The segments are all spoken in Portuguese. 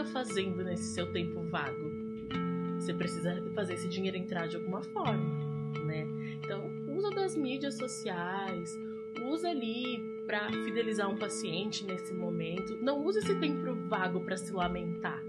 fica fazendo nesse seu tempo vago? Você precisa fazer esse dinheiro entrar de alguma forma, né? Então, usa das mídias sociais, usa ali para fidelizar um paciente nesse momento. Não use esse tempo vago para se lamentar.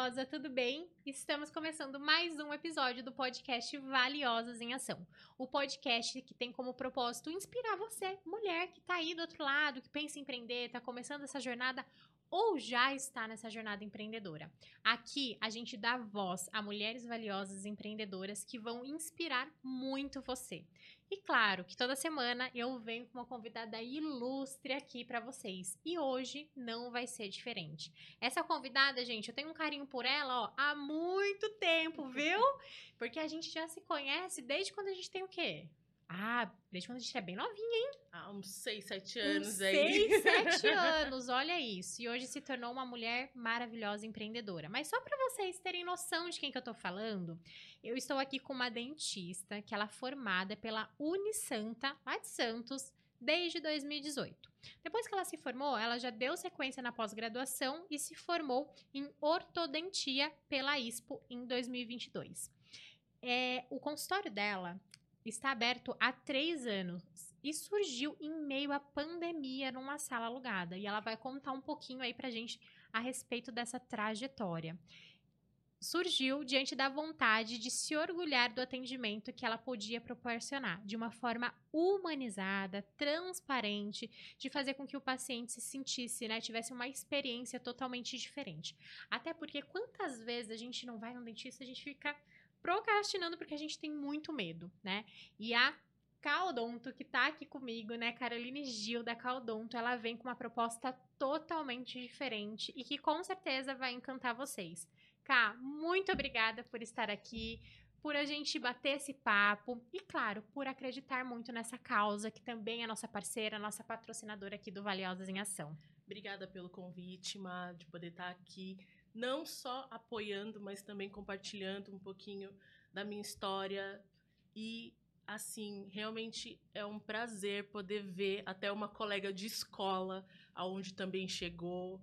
Valiosa, tudo bem? Estamos começando mais um episódio do podcast Valiosas em Ação. O podcast que tem como propósito inspirar você, mulher que está aí do outro lado, que pensa em empreender, está começando essa jornada ou já está nessa jornada empreendedora. Aqui a gente dá voz a mulheres valiosas empreendedoras que vão inspirar muito você. E claro que toda semana eu venho com uma convidada ilustre aqui para vocês. E hoje não vai ser diferente. Essa convidada, gente, eu tenho um carinho por ela, ó, há muito tempo, viu? Porque a gente já se conhece desde quando a gente tem o quê? Ah, desde quando a gente é bem novinha, hein? Há uns 6, 7 anos uns aí. 6, 7 anos, olha isso. E hoje se tornou uma mulher maravilhosa empreendedora. Mas só para vocês terem noção de quem que eu tô falando, eu estou aqui com uma dentista que ela é formada pela Unisanta, lá de Santos, desde 2018. Depois que ela se formou, ela já deu sequência na pós-graduação e se formou em ortodontia pela ISPO em 2022. É, o consultório dela está aberto há três anos e surgiu em meio à pandemia numa sala alugada. E ela vai contar um pouquinho aí pra gente a respeito dessa trajetória. Surgiu diante da vontade de se orgulhar do atendimento que ela podia proporcionar, de uma forma humanizada, transparente, de fazer com que o paciente se sentisse, né, tivesse uma experiência totalmente diferente. Até porque quantas vezes a gente não vai no dentista, a gente fica procrastinando porque a gente tem muito medo, né? E a Caldonto, que tá aqui comigo, né, Caroline Gil da Caldonto, ela vem com uma proposta totalmente diferente e que com certeza vai encantar vocês. Cá, muito obrigada por estar aqui, por a gente bater esse papo e, claro, por acreditar muito nessa causa, que também é nossa parceira, nossa patrocinadora aqui do Valiosas em Ação. Obrigada pelo convite, Ma, de poder estar aqui não só apoiando, mas também compartilhando um pouquinho da minha história. E, assim, realmente é um prazer poder ver até uma colega de escola, aonde também chegou,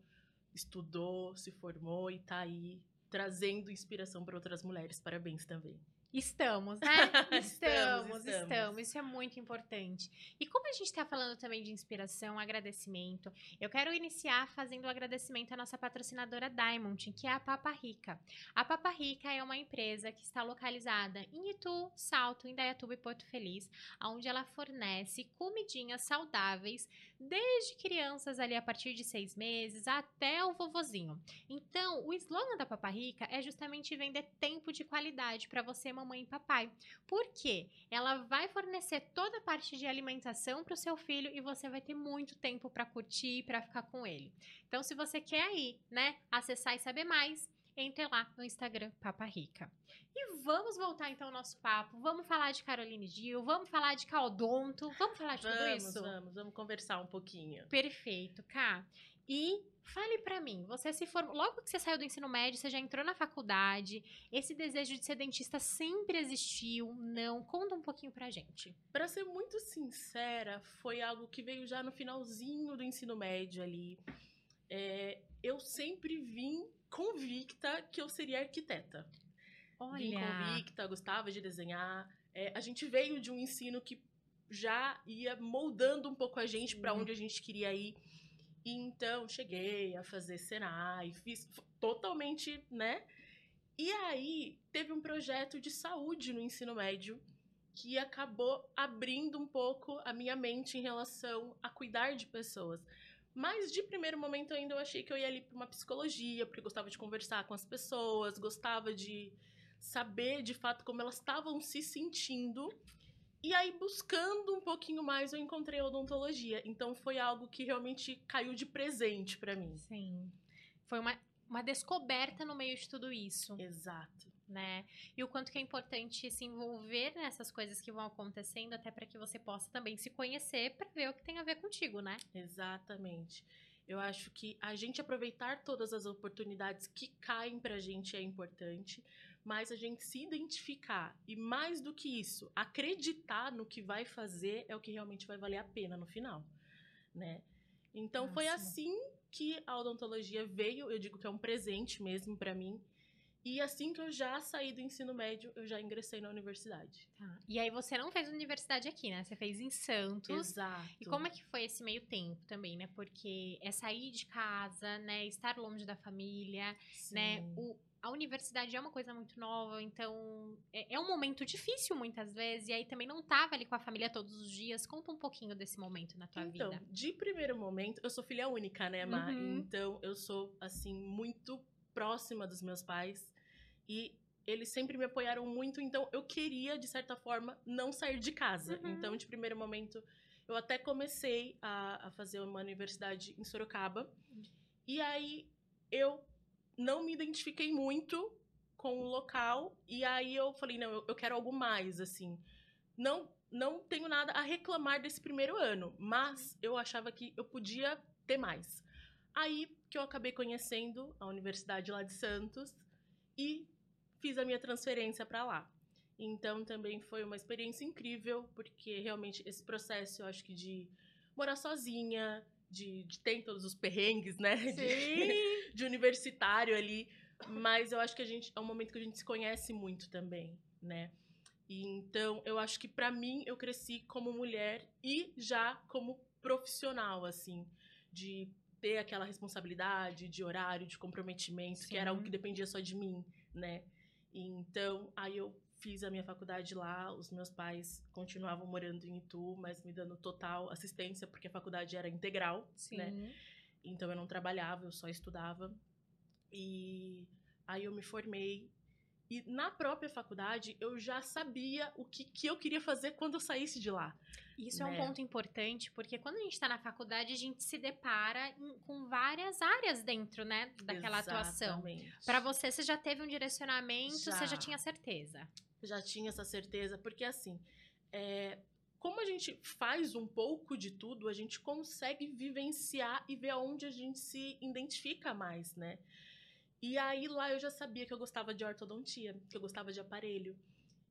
estudou, se formou e está aí trazendo inspiração para outras mulheres. Parabéns também. Estamos, né? Estamos, estamos, estamos, Isso é muito importante. E como a gente está falando também de inspiração, agradecimento, eu quero iniciar fazendo o um agradecimento à nossa patrocinadora Diamond, que é a Papa Rica. A Papa Rica é uma empresa que está localizada em Itu, Salto, Indaiatuba e Porto Feliz, onde ela fornece comidinhas saudáveis desde crianças ali a partir de seis meses até o vovozinho. Então, o slogan da Papa Rica é justamente vender tempo de qualidade para você, mamãe e papai. Por quê? Ela vai fornecer toda a parte de alimentação para o seu filho e você vai ter muito tempo para curtir, para ficar com ele. Então, se você quer aí, né, acessar e saber mais, entre lá no Instagram Papa Rica. E vamos voltar então ao nosso papo. Vamos falar de Caroline Gil, vamos falar de Caldonto, vamos falar de vamos, tudo isso? Vamos, vamos conversar um pouquinho. Perfeito, Cá. E fale para mim, você se formou, logo que você saiu do ensino médio, você já entrou na faculdade, esse desejo de ser dentista sempre existiu? Não? Conta um pouquinho pra gente. Para ser muito sincera, foi algo que veio já no finalzinho do ensino médio ali. É, eu sempre vim convicta que eu seria arquiteta. Olha. Vim convicta, gostava de desenhar. É, a gente veio de um ensino que já ia moldando um pouco a gente para onde a gente queria ir. E então cheguei a fazer Senai, fiz totalmente, né? E aí teve um projeto de saúde no ensino médio que acabou abrindo um pouco a minha mente em relação a cuidar de pessoas. Mas de primeiro momento ainda eu achei que eu ia ali para uma psicologia, porque gostava de conversar com as pessoas, gostava de saber de fato como elas estavam se sentindo. E aí, buscando um pouquinho mais, eu encontrei a odontologia. Então, foi algo que realmente caiu de presente para mim. Sim. Foi uma, uma descoberta no meio de tudo isso. Exato. Né? E o quanto que é importante se envolver nessas coisas que vão acontecendo, até para que você possa também se conhecer para ver o que tem a ver contigo, né? Exatamente. Eu acho que a gente aproveitar todas as oportunidades que caem pra gente é importante, mas a gente se identificar e mais do que isso, acreditar no que vai fazer é o que realmente vai valer a pena no final, né? Então foi Nossa. assim que a odontologia veio, eu digo que é um presente mesmo pra mim. E assim que eu já saí do ensino médio, eu já ingressei na universidade. Tá. E aí você não fez universidade aqui, né? Você fez em Santos. Exato. E como é que foi esse meio tempo também, né? Porque é sair de casa, né? Estar longe da família, né? Sim. O, a universidade é uma coisa muito nova, então é, é um momento difícil muitas vezes. E aí também não tava ali com a família todos os dias. Conta um pouquinho desse momento na tua Então, vida. de primeiro momento, eu sou filha única, né, Má? Uhum. Então, eu sou, assim, muito próxima dos meus pais. E eles sempre me apoiaram muito, então eu queria, de certa forma, não sair de casa. Uhum. Então, de primeiro momento, eu até comecei a, a fazer uma universidade em Sorocaba. E aí, eu não me identifiquei muito com o local. E aí, eu falei, não, eu, eu quero algo mais, assim. Não, não tenho nada a reclamar desse primeiro ano, mas eu achava que eu podia ter mais. Aí que eu acabei conhecendo a universidade lá de Santos e fiz a minha transferência para lá. Então também foi uma experiência incrível, porque realmente esse processo, eu acho que de morar sozinha, de, de ter todos os perrengues, né? De, de universitário ali. Mas eu acho que a gente é um momento que a gente se conhece muito também, né? E então eu acho que pra mim eu cresci como mulher e já como profissional, assim, de ter aquela responsabilidade de horário, de comprometimento, que era Sim. algo que dependia só de mim, né? Então aí eu fiz a minha faculdade lá, os meus pais continuavam morando em Itu, mas me dando total assistência porque a faculdade era integral, Sim. né? Então eu não trabalhava, eu só estudava. E aí eu me formei. E na própria faculdade eu já sabia o que, que eu queria fazer quando eu saísse de lá. Isso é um né? ponto importante, porque quando a gente tá na faculdade, a gente se depara em- com várias áreas dentro, né? Daquela atuação. Exatamente. Pra você, você já teve um direcionamento, você já Já. tinha certeza. já tinha essa certeza, porque assim, é, como a gente faz um pouco de tudo, a gente consegue vivenciar e ver aonde a gente se identifica mais, né? E aí lá eu já sabia que eu gostava de ortodontia, que eu gostava de aparelho.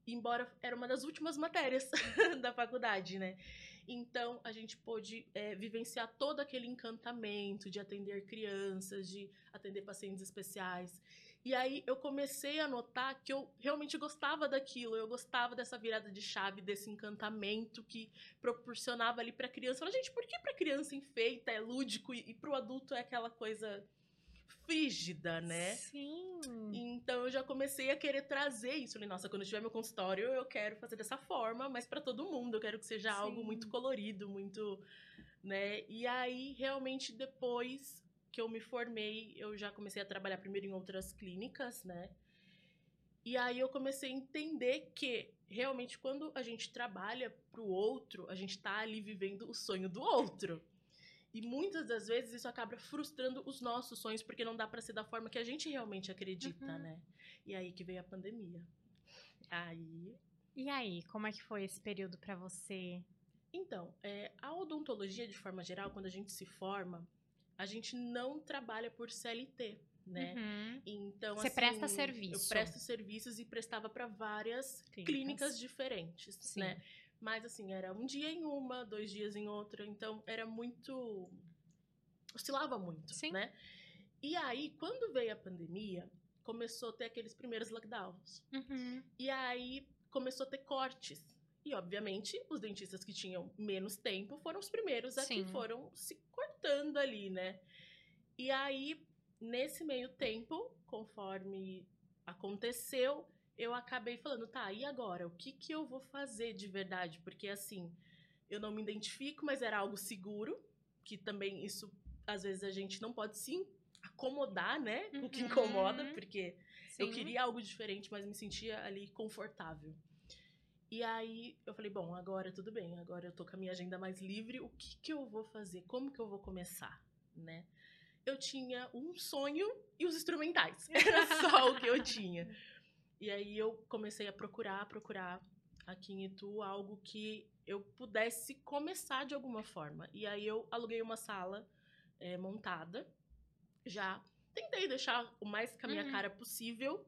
Embora era uma das últimas matérias da faculdade, né? Então a gente pôde é, vivenciar todo aquele encantamento de atender crianças, de atender pacientes especiais. E aí eu comecei a notar que eu realmente gostava daquilo, eu gostava dessa virada de chave, desse encantamento que proporcionava ali pra criança. Eu falei, gente, por que pra criança enfeita, é lúdico e, e pro adulto é aquela coisa frígida, né? Sim. Então eu já comecei a querer trazer isso. Falei, nossa, quando eu tiver meu consultório, eu quero fazer dessa forma, mas pra todo mundo. Eu quero que seja algo Sim. muito colorido, muito, né? E aí, realmente, depois que eu me formei, eu já comecei a trabalhar primeiro em outras clínicas, né? E aí eu comecei a entender que realmente quando a gente trabalha pro outro, a gente tá ali vivendo o sonho do outro. E muitas das vezes isso acaba frustrando os nossos sonhos, porque não dá pra ser da forma que a gente realmente acredita, Uhum. né? E aí que veio a pandemia. Aí. E aí, como é que foi esse período pra você? Então, é, a odontologia, de forma geral, quando a gente se forma, a gente não trabalha por CLT, né? Uhum. Então, Você assim, presta serviço. Eu presto serviços e prestava para várias clínicas, diferentes, Sim. né? Mas assim, era um dia em uma, dois dias em outra, então era muito oscilava muito, Sim. né? E aí, quando veio a pandemia, começou a ter aqueles primeiros lockdowns. Uhum. E aí começou a ter cortes. E, obviamente, os dentistas que tinham menos tempo foram os primeiros a que Sim. foram se cortando ali, né? E aí, nesse meio tempo, conforme aconteceu, eu acabei falando, tá, e agora? O que, que eu vou fazer de verdade? Porque, assim, eu não me identifico, mas era algo seguro, que também isso, às vezes, a gente não pode se acomodar, né? Com o que Uhum. incomoda, porque eu Sim. queria algo diferente, mas me sentia ali confortável. E aí eu falei, bom, agora tudo bem, agora eu tô com a minha agenda mais livre, o que que eu vou fazer? Como que eu vou começar, né? Eu tinha um sonho e os instrumentais. Era só o que eu tinha. E aí eu comecei a procurar, procurar aqui em Itu algo que eu pudesse começar de alguma forma. E aí eu aluguei uma sala eh, montada, já tentei deixar o mais com a minha Uhum. cara possível.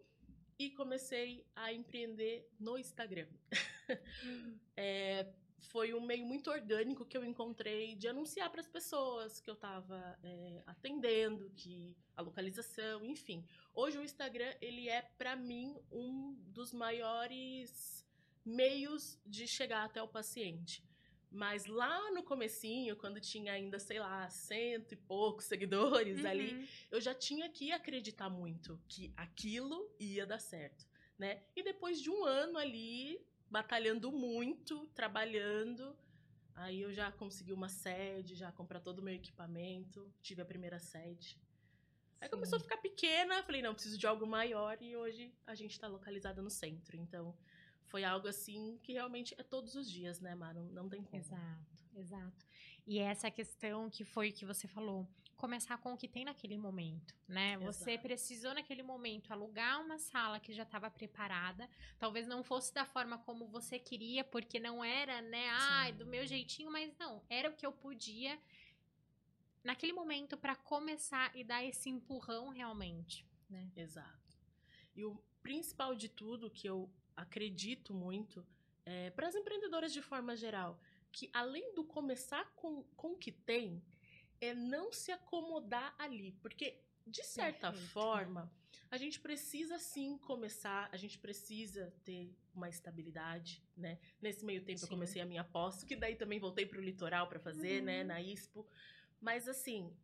e comecei a empreender no Instagram. é, foi um meio muito orgânico que eu encontrei de anunciar para as pessoas que eu estava é, atendendo, que a localização, enfim. Hoje o Instagram ele é para mim um dos maiores meios de chegar até o paciente. Mas lá no comecinho, quando tinha ainda, sei lá, cento e poucos seguidores uhum. ali, eu já tinha que acreditar muito que aquilo ia dar certo, né? E depois de um ano ali, batalhando muito, trabalhando, aí eu já consegui uma sede, já comprar todo o meu equipamento, tive a primeira sede. Aí Sim. começou a ficar pequena, falei, não, preciso de algo maior e hoje a gente está localizada no centro. Então, foi algo assim que realmente é todos os dias, né, Mara? Não tem como. Exato, exato. E essa questão que foi que você falou, começar com o que tem naquele momento, né? Exato. Você precisou naquele momento alugar uma sala que já estava preparada, talvez não fosse da forma como você queria, porque não era, né, ai, do meu jeitinho, mas não, era o que eu podia naquele momento para começar e dar esse empurrão realmente, né? Exato. E o principal de tudo que eu acredito muito é, para as empreendedoras de forma geral, que além do começar com, com o que tem, é não se acomodar ali. Porque, de certa Perfeito. forma, a gente precisa sim começar, a gente precisa ter uma estabilidade, né? Nesse meio tempo sim. eu comecei a minha pós, que daí também voltei para o litoral para fazer, né, uhum. né, na ISPO. Mas assim,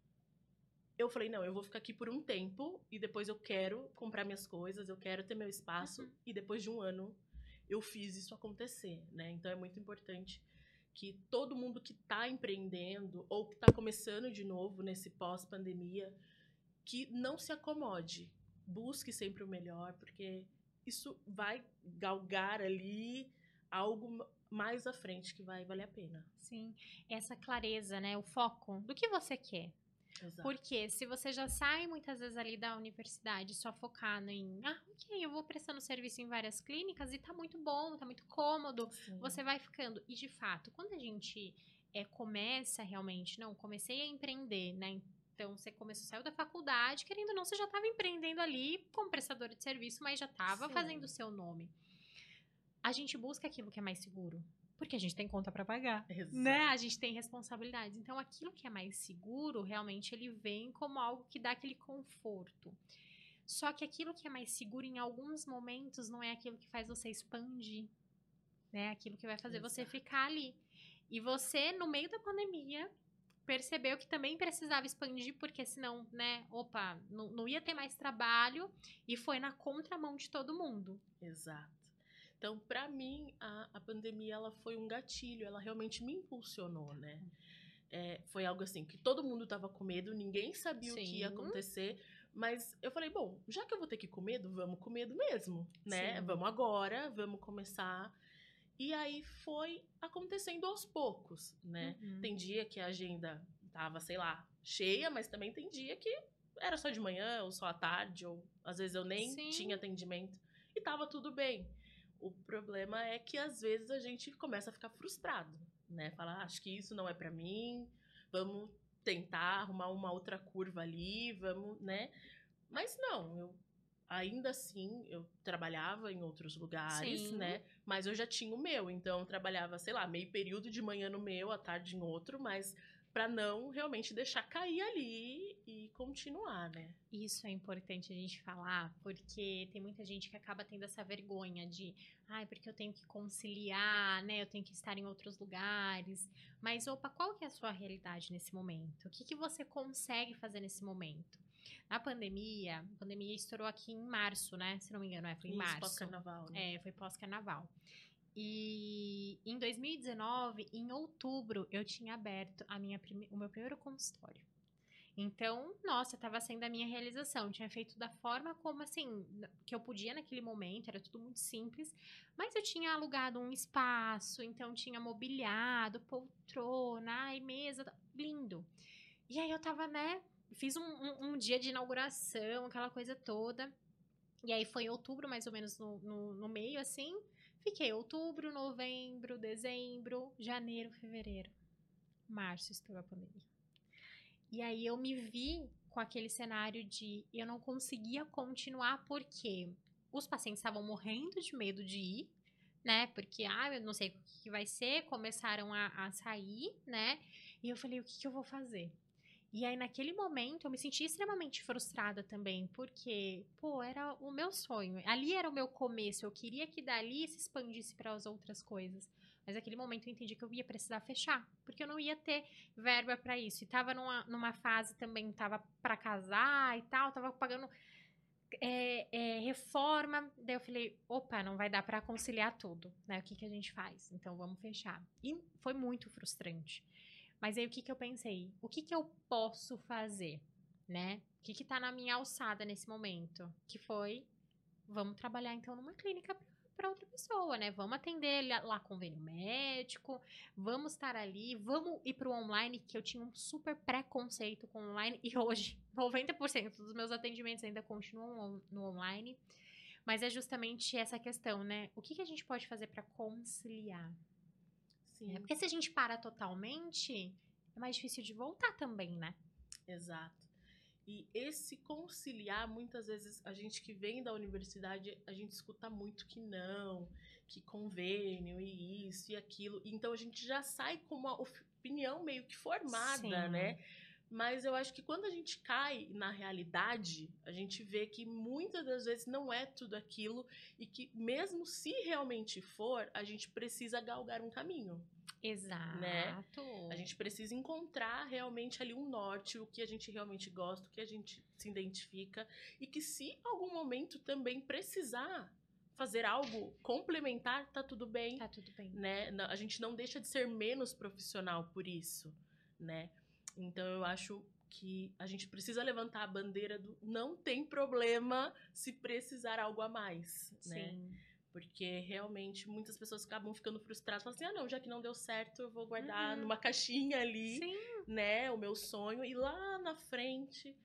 eu falei, não, eu vou ficar aqui por um tempo e depois eu quero comprar minhas coisas, eu quero ter meu espaço uhum. e depois de um ano eu fiz isso acontecer, né? Então é muito importante que todo mundo que está empreendendo ou que está começando de novo nesse pós-pandemia, que não se acomode, busque sempre o melhor, porque isso vai galgar ali algo mais à frente que vai valer a pena. Sim, essa clareza, né? O foco do que você quer, Exato. Porque se você já sai muitas vezes ali da universidade só focado em, ah, ok, eu vou prestando serviço em várias clínicas e tá muito bom, tá muito cômodo, Sim. você vai ficando. E de fato, quando a gente é, começa realmente, não, comecei a empreender, né? Então, você começou, saiu da faculdade, querendo ou não, você já estava empreendendo ali como prestador de serviço, mas já estava fazendo o seu nome. A gente busca aquilo que é mais seguro. Porque a gente tem conta para pagar, Exato. né? A gente tem responsabilidades. Então, aquilo que é mais seguro, realmente, ele vem como algo que dá aquele conforto. Só que aquilo que é mais seguro, em alguns momentos, não é aquilo que faz você expandir, né? Aquilo que vai fazer Exato. você ficar ali. E você, no meio da pandemia, percebeu que também precisava expandir, porque senão, né, opa, não, não ia ter mais trabalho e foi na contramão de todo mundo. Exato. Então, para mim, a, a pandemia ela foi um gatilho, ela realmente me impulsionou, né? É, foi algo assim que todo mundo tava com medo, ninguém sabia Sim. o que ia acontecer. Mas eu falei, bom, já que eu vou ter que ir com medo, vamos com medo mesmo, né? Sim. Vamos agora, vamos começar. E aí foi acontecendo aos poucos, né? Uhum. Tem dia que a agenda tava, sei lá, cheia, mas também tem dia que era só de manhã, ou só à tarde, ou às vezes eu nem Sim. tinha atendimento. E tava tudo bem. O problema é que às vezes a gente começa a ficar frustrado, né? Falar, ah, acho que isso não é para mim, vamos tentar arrumar uma outra curva ali, vamos, né? Mas não, eu ainda assim eu trabalhava em outros lugares, Sim. né? Mas eu já tinha o meu, então eu trabalhava, sei lá, meio período de manhã no meu, à tarde em outro, mas para não realmente deixar cair ali e continuar, né? Isso é importante a gente falar, porque tem muita gente que acaba tendo essa vergonha de, ai, ah, porque eu tenho que conciliar, né? Eu tenho que estar em outros lugares. Mas opa, qual que é a sua realidade nesse momento? O que, que você consegue fazer nesse momento? Na pandemia, a pandemia estourou aqui em março, né? Se não me engano, é, foi em Isso, março. pós-carnaval, né? É, foi pós-carnaval. E em 2019, em outubro, eu tinha aberto a minha o meu primeiro consultório. Então, nossa, estava sendo a minha realização. Tinha feito da forma como, assim, que eu podia naquele momento, era tudo muito simples. Mas eu tinha alugado um espaço, então tinha mobiliado, poltrona, ai, mesa, lindo. E aí eu tava, né, fiz um, um, um dia de inauguração, aquela coisa toda. E aí foi em outubro, mais ou menos no, no, no meio, assim. Fiquei outubro, novembro, dezembro, janeiro, fevereiro. Março estourou a pandemia. E aí eu me vi com aquele cenário de eu não conseguia continuar porque os pacientes estavam morrendo de medo de ir, né? Porque, ah, eu não sei o que vai ser, começaram a, a sair, né? E eu falei, o que, que eu vou fazer? E aí, naquele momento, eu me senti extremamente frustrada também, porque, pô, era o meu sonho. Ali era o meu começo. Eu queria que dali se expandisse para as outras coisas. Mas naquele momento eu entendi que eu ia precisar fechar, porque eu não ia ter verba para isso. E tava numa, numa fase também, tava para casar e tal, tava pagando é, é, reforma. Daí eu falei, opa, não vai dar para conciliar tudo, né? O que, que a gente faz? Então vamos fechar. E foi muito frustrante. Mas aí o que, que eu pensei? O que, que eu posso fazer, né? O que, que tá na minha alçada nesse momento? Que foi, vamos trabalhar então numa clínica para outra pessoa, né? Vamos atender lá convênio médico, vamos estar ali, vamos ir para o online, que eu tinha um super preconceito com online e hoje 90% dos meus atendimentos ainda continuam no online. Mas é justamente essa questão, né? O que, que a gente pode fazer para conciliar? Sim. É, porque se a gente para totalmente, é mais difícil de voltar também, né? Exato. E esse conciliar, muitas vezes, a gente que vem da universidade, a gente escuta muito que não, que convênio e isso e aquilo. Então a gente já sai com uma opinião meio que formada, Sim. né? Mas eu acho que quando a gente cai na realidade, a gente vê que muitas das vezes não é tudo aquilo e que mesmo se realmente for, a gente precisa galgar um caminho. Exato. Né? A gente precisa encontrar realmente ali um norte, o que a gente realmente gosta, o que a gente se identifica e que se algum momento também precisar fazer algo complementar, tá tudo bem. Tá tudo bem. Né? A gente não deixa de ser menos profissional por isso, né? Então eu acho que a gente precisa levantar a bandeira do não tem problema se precisar algo a mais, né? Sim. né? Porque realmente muitas pessoas acabam ficando frustradas, falam assim: "Ah, não, já que não deu certo, eu vou guardar uhum. numa caixinha ali, Sim. né, o meu sonho e lá na frente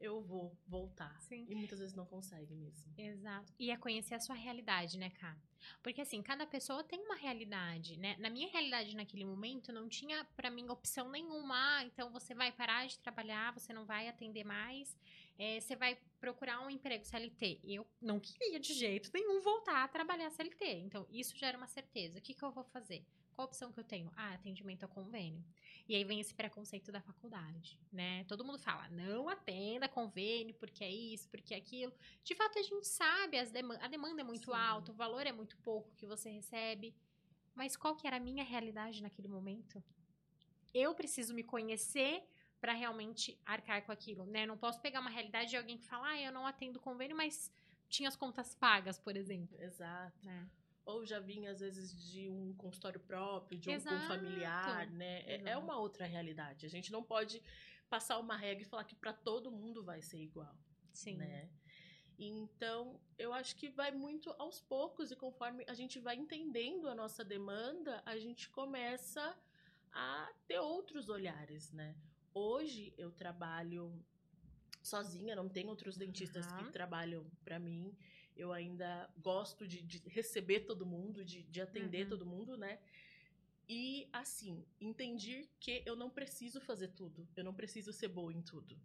eu vou voltar. Sim. E muitas vezes não consegue mesmo. Exato. E é conhecer a sua realidade, né, Cá? Porque assim, cada pessoa tem uma realidade, né? Na minha realidade naquele momento não tinha para mim opção nenhuma. Ah, então você vai parar de trabalhar, você não vai atender mais, é, você vai procurar um emprego CLT. Eu não queria de jeito nenhum voltar a trabalhar CLT. Então isso já era uma certeza. O que, que eu vou fazer? Qual a opção que eu tenho? Ah, atendimento a convênio. E aí vem esse preconceito da faculdade, né? Todo mundo fala, não atenda convênio, porque é isso, porque é aquilo. De fato, a gente sabe, dem a demanda é muito Sim. alta, o valor é muito pouco que você recebe. Mas qual que era a minha realidade naquele momento? Eu preciso me conhecer para realmente arcar com aquilo, né? Não posso pegar uma realidade de alguém que fala, ah, eu não atendo convênio, mas tinha as contas pagas, por exemplo. Exato. Né? ou já vinha às vezes de um consultório próprio, de Exato. um familiar, né? É, é, uma outra realidade. A gente não pode passar uma regra e falar que para todo mundo vai ser igual, Sim. né? Então, eu acho que vai muito aos poucos e conforme a gente vai entendendo a nossa demanda, a gente começa a ter outros olhares, né? Hoje eu trabalho sozinha, não tem outros dentistas uhum. que trabalham para mim eu ainda gosto de, de receber todo mundo, de, de atender uhum. todo mundo, né? E assim, entendi que eu não preciso fazer tudo, eu não preciso ser boa em tudo.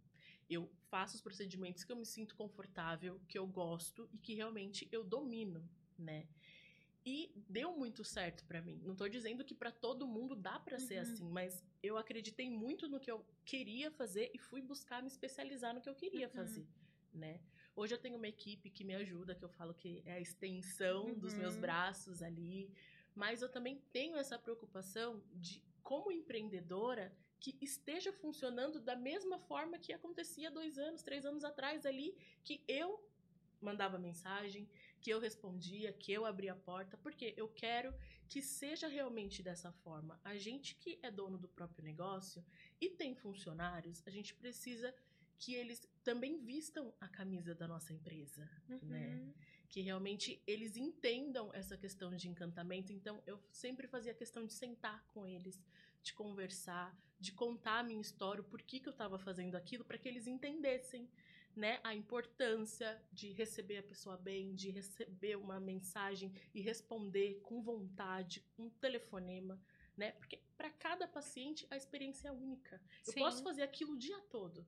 Eu faço os procedimentos que eu me sinto confortável, que eu gosto e que realmente eu domino, né? E deu muito certo para mim. Não tô dizendo que para todo mundo dá para uhum. ser assim, mas eu acreditei muito no que eu queria fazer e fui buscar me especializar no que eu queria uhum. fazer, né? Hoje eu tenho uma equipe que me ajuda, que eu falo que é a extensão uhum. dos meus uhum. braços ali. Mas eu também tenho essa preocupação de, como empreendedora, que esteja funcionando da mesma forma que acontecia dois anos, três anos atrás ali, que eu mandava mensagem, que eu respondia, que eu abria a porta, porque eu quero que seja realmente dessa forma. A gente que é dono do próprio negócio e tem funcionários, a gente precisa que eles também vistam a camisa da nossa empresa, né? uhum. né? Que realmente eles entendam essa questão de encantamento. Então, eu sempre fazia questão de sentar com eles, de conversar, de contar a minha história, o porquê que eu estava fazendo aquilo, para que eles entendessem, né? A importância de receber a pessoa bem, de receber uma mensagem e responder com vontade, um telefonema, né? Porque para cada paciente a experiência é única. Eu Sim. posso fazer aquilo o dia todo,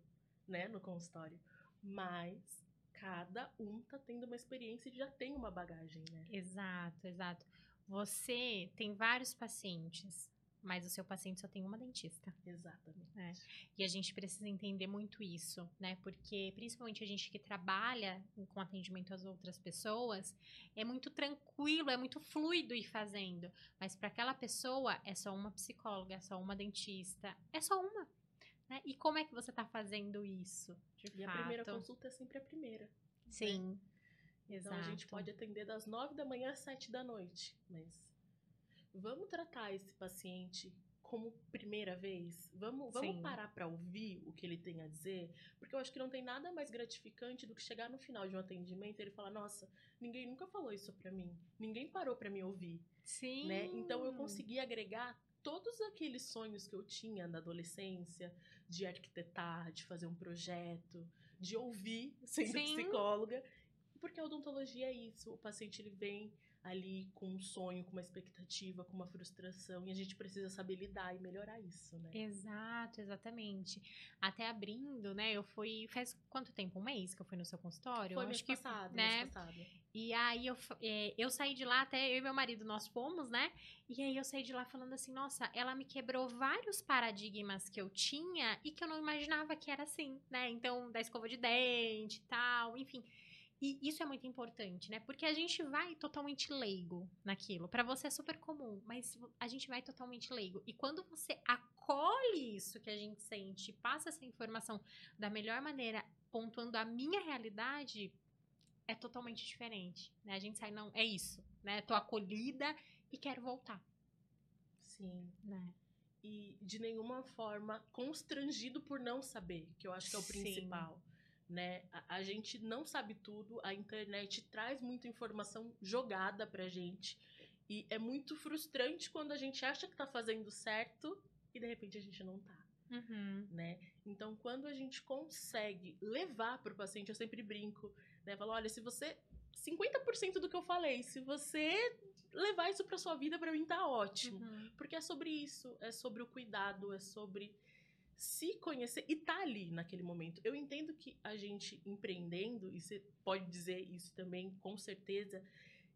né, no consultório. Mas cada um tá tendo uma experiência e já tem uma bagagem, né? Exato, exato. Você tem vários pacientes, mas o seu paciente só tem uma dentista. Exatamente. É. E a gente precisa entender muito isso, né? Porque principalmente a gente que trabalha com atendimento às outras pessoas, é muito tranquilo, é muito fluido ir fazendo. Mas para aquela pessoa é só uma psicóloga, é só uma dentista, é só uma. Né? E como é que você está fazendo isso? De E fato? a primeira consulta é sempre a primeira. Sim. Então a gente pode atender das nove da manhã às sete da noite, mas vamos tratar esse paciente como primeira vez? Vamos, vamos Sim. parar para ouvir o que ele tem a dizer? Porque eu acho que não tem nada mais gratificante do que chegar no final de um atendimento e ele falar: "Nossa, ninguém nunca falou isso para mim. Ninguém parou para me ouvir", Sim. né? Então eu consegui agregar todos aqueles sonhos que eu tinha na adolescência, de arquitetar, de fazer um projeto, de ouvir sendo Sim. psicóloga, porque a odontologia é isso. O paciente ele vem ali com um sonho, com uma expectativa, com uma frustração, e a gente precisa saber lidar e melhorar isso, né? Exato, exatamente. Até abrindo, né? Eu fui. Faz quanto tempo? Um mês que eu fui no seu consultório? Foi mês acho que, passado, né? mês passado. E aí eu, é, eu saí de lá, até eu e meu marido, nós fomos, né? E aí eu saí de lá falando assim, nossa, ela me quebrou vários paradigmas que eu tinha e que eu não imaginava que era assim, né? Então, da escova de dente e tal, enfim. E isso é muito importante, né? Porque a gente vai totalmente leigo naquilo. Pra você é super comum, mas a gente vai totalmente leigo. E quando você acolhe isso que a gente sente, passa essa informação da melhor maneira, pontuando a minha realidade, é totalmente diferente, né? A gente sai, não, é isso, né? Tô acolhida e quero voltar, Sim. né? E de nenhuma forma constrangido por não saber, que eu acho que é o Sim. principal. Né? A, a gente não sabe tudo, a internet traz muita informação jogada pra gente. E é muito frustrante quando a gente acha que tá fazendo certo e de repente a gente não tá. Uhum. né? Então, quando a gente consegue levar para o paciente, eu sempre brinco, né? Falo, olha, se você 50% do que eu falei, se você levar isso para sua vida, para mim tá ótimo. Uhum. Porque é sobre isso, é sobre o cuidado, é sobre se conhecer e tá ali naquele momento. Eu entendo que a gente empreendendo, e você pode dizer isso também com certeza,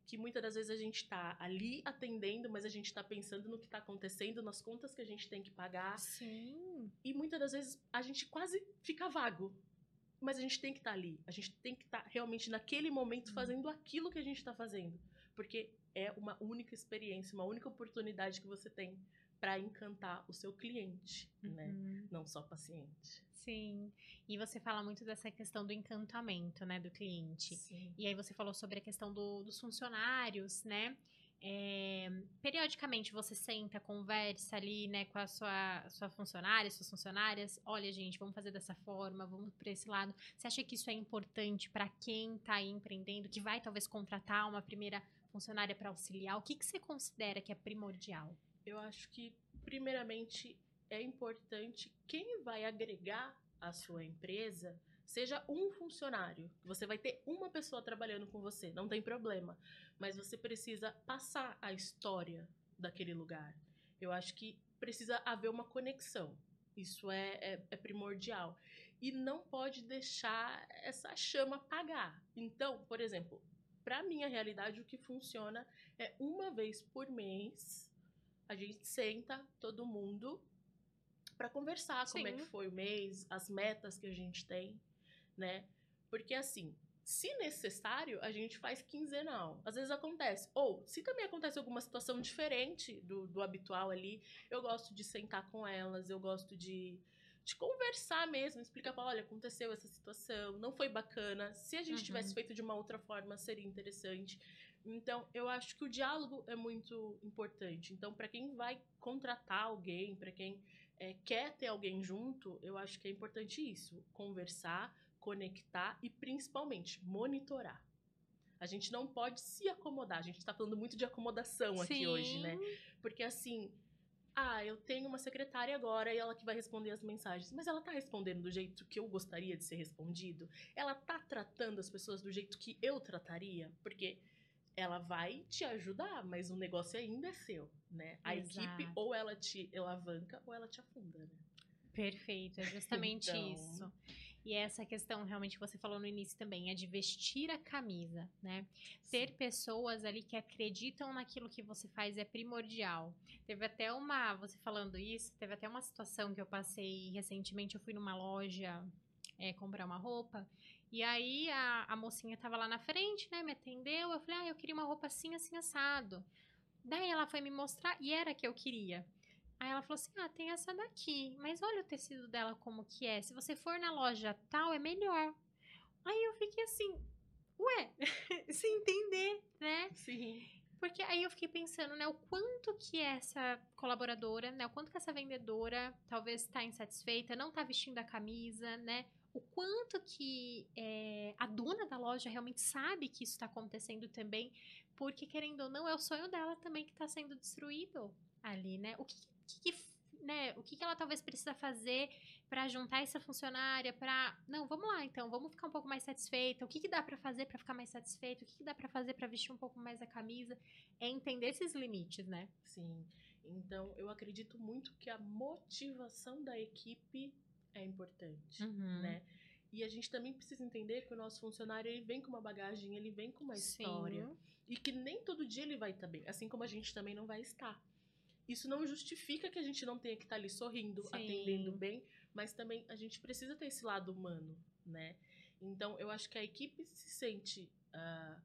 que muitas das vezes a gente tá ali atendendo, mas a gente tá pensando no que tá acontecendo, nas contas que a gente tem que pagar, Sim. e muitas das vezes a gente quase fica vago. Mas a gente tem que estar ali. A gente tem que estar realmente naquele momento fazendo aquilo que a gente está fazendo. Porque é uma única experiência, uma única oportunidade que você tem para encantar o seu cliente, né? Uhum. Não só paciente. Sim. E você fala muito dessa questão do encantamento, né, do cliente. Sim. E aí você falou sobre a questão do- dos funcionários, né? É, periodicamente você senta, conversa ali, né, com a sua, sua funcionária, suas funcionárias. Olha, gente, vamos fazer dessa forma, vamos para esse lado. Você acha que isso é importante para quem tá aí empreendendo, que vai talvez contratar uma primeira funcionária para auxiliar? O que, que você considera que é primordial? Eu acho que, primeiramente, é importante quem vai agregar a sua empresa seja um funcionário. Você vai ter uma pessoa trabalhando com você, não tem problema. Mas você precisa passar a história daquele lugar. Eu acho que precisa haver uma conexão. Isso é, é, é primordial. E não pode deixar essa chama apagar. Então, por exemplo, para minha realidade, o que funciona é uma vez por mês a gente senta todo mundo para conversar como é Sim. que foi o mês, as metas que a gente tem, né? Porque assim, se necessário, a gente faz quinzenal. Às vezes acontece. Ou, se também acontece alguma situação diferente do, do habitual ali, eu gosto de sentar com elas, eu gosto de, de conversar mesmo, explicar pra, olha, aconteceu essa situação, não foi bacana. Se a gente Uhum. tivesse feito de uma outra forma, seria interessante. Então, eu acho que o diálogo é muito importante. Então, para quem vai contratar alguém, para quem é, quer ter alguém junto, eu acho que é importante isso: conversar, conectar e principalmente monitorar. A gente não pode se acomodar. A gente está falando muito de acomodação aqui hoje, né? Porque assim, ah, eu tenho uma secretária agora e ela que vai responder as mensagens. Mas ela tá respondendo do jeito que eu gostaria de ser respondido? Ela tá tratando as pessoas do jeito que eu trataria? Porque ela vai te ajudar, mas o negócio ainda é seu, né? A Exato. equipe ou ela te alavanca ou ela te afunda, né? Perfeito, é justamente Então- isso. E essa questão realmente que você falou no início também, é de vestir a camisa, né? Ter pessoas ali que acreditam naquilo que você faz é primordial. Teve até uma, você falando isso, teve até uma situação que eu passei recentemente, eu fui numa loja é, comprar uma roupa. E aí a, a mocinha tava lá na frente, né? Me atendeu. Eu falei, ah, eu queria uma roupa assim, assim, assado. Daí ela foi me mostrar e era a que eu queria. Aí ela falou assim: Ah, tem essa daqui, mas olha o tecido dela como que é. Se você for na loja tal, é melhor. Aí eu fiquei assim, ué, se entender, né? Sim. Porque aí eu fiquei pensando, né, o quanto que essa colaboradora, né, o quanto que essa vendedora talvez está insatisfeita, não está vestindo a camisa, né, o quanto que é, a dona da loja realmente sabe que isso está acontecendo também, porque querendo ou não, é o sonho dela também que está sendo destruído ali, né? O que, que, né, o que, que ela talvez precisa fazer para juntar essa funcionária para não vamos lá então vamos ficar um pouco mais satisfeita. O que, que dá para fazer para ficar mais satisfeito o que, que dá para fazer para vestir um pouco mais a camisa? É entender esses limites né? Sim. Então eu acredito muito que a motivação da equipe é importante uhum. né e a gente também precisa entender que o nosso funcionário ele vem com uma bagagem ele vem com uma história Sim. e que nem todo dia ele vai estar bem assim como a gente também não vai estar isso não justifica que a gente não tenha que estar ali sorrindo, Sim. atendendo bem, mas também a gente precisa ter esse lado humano, né? Então, eu acho que a equipe se sente. ah,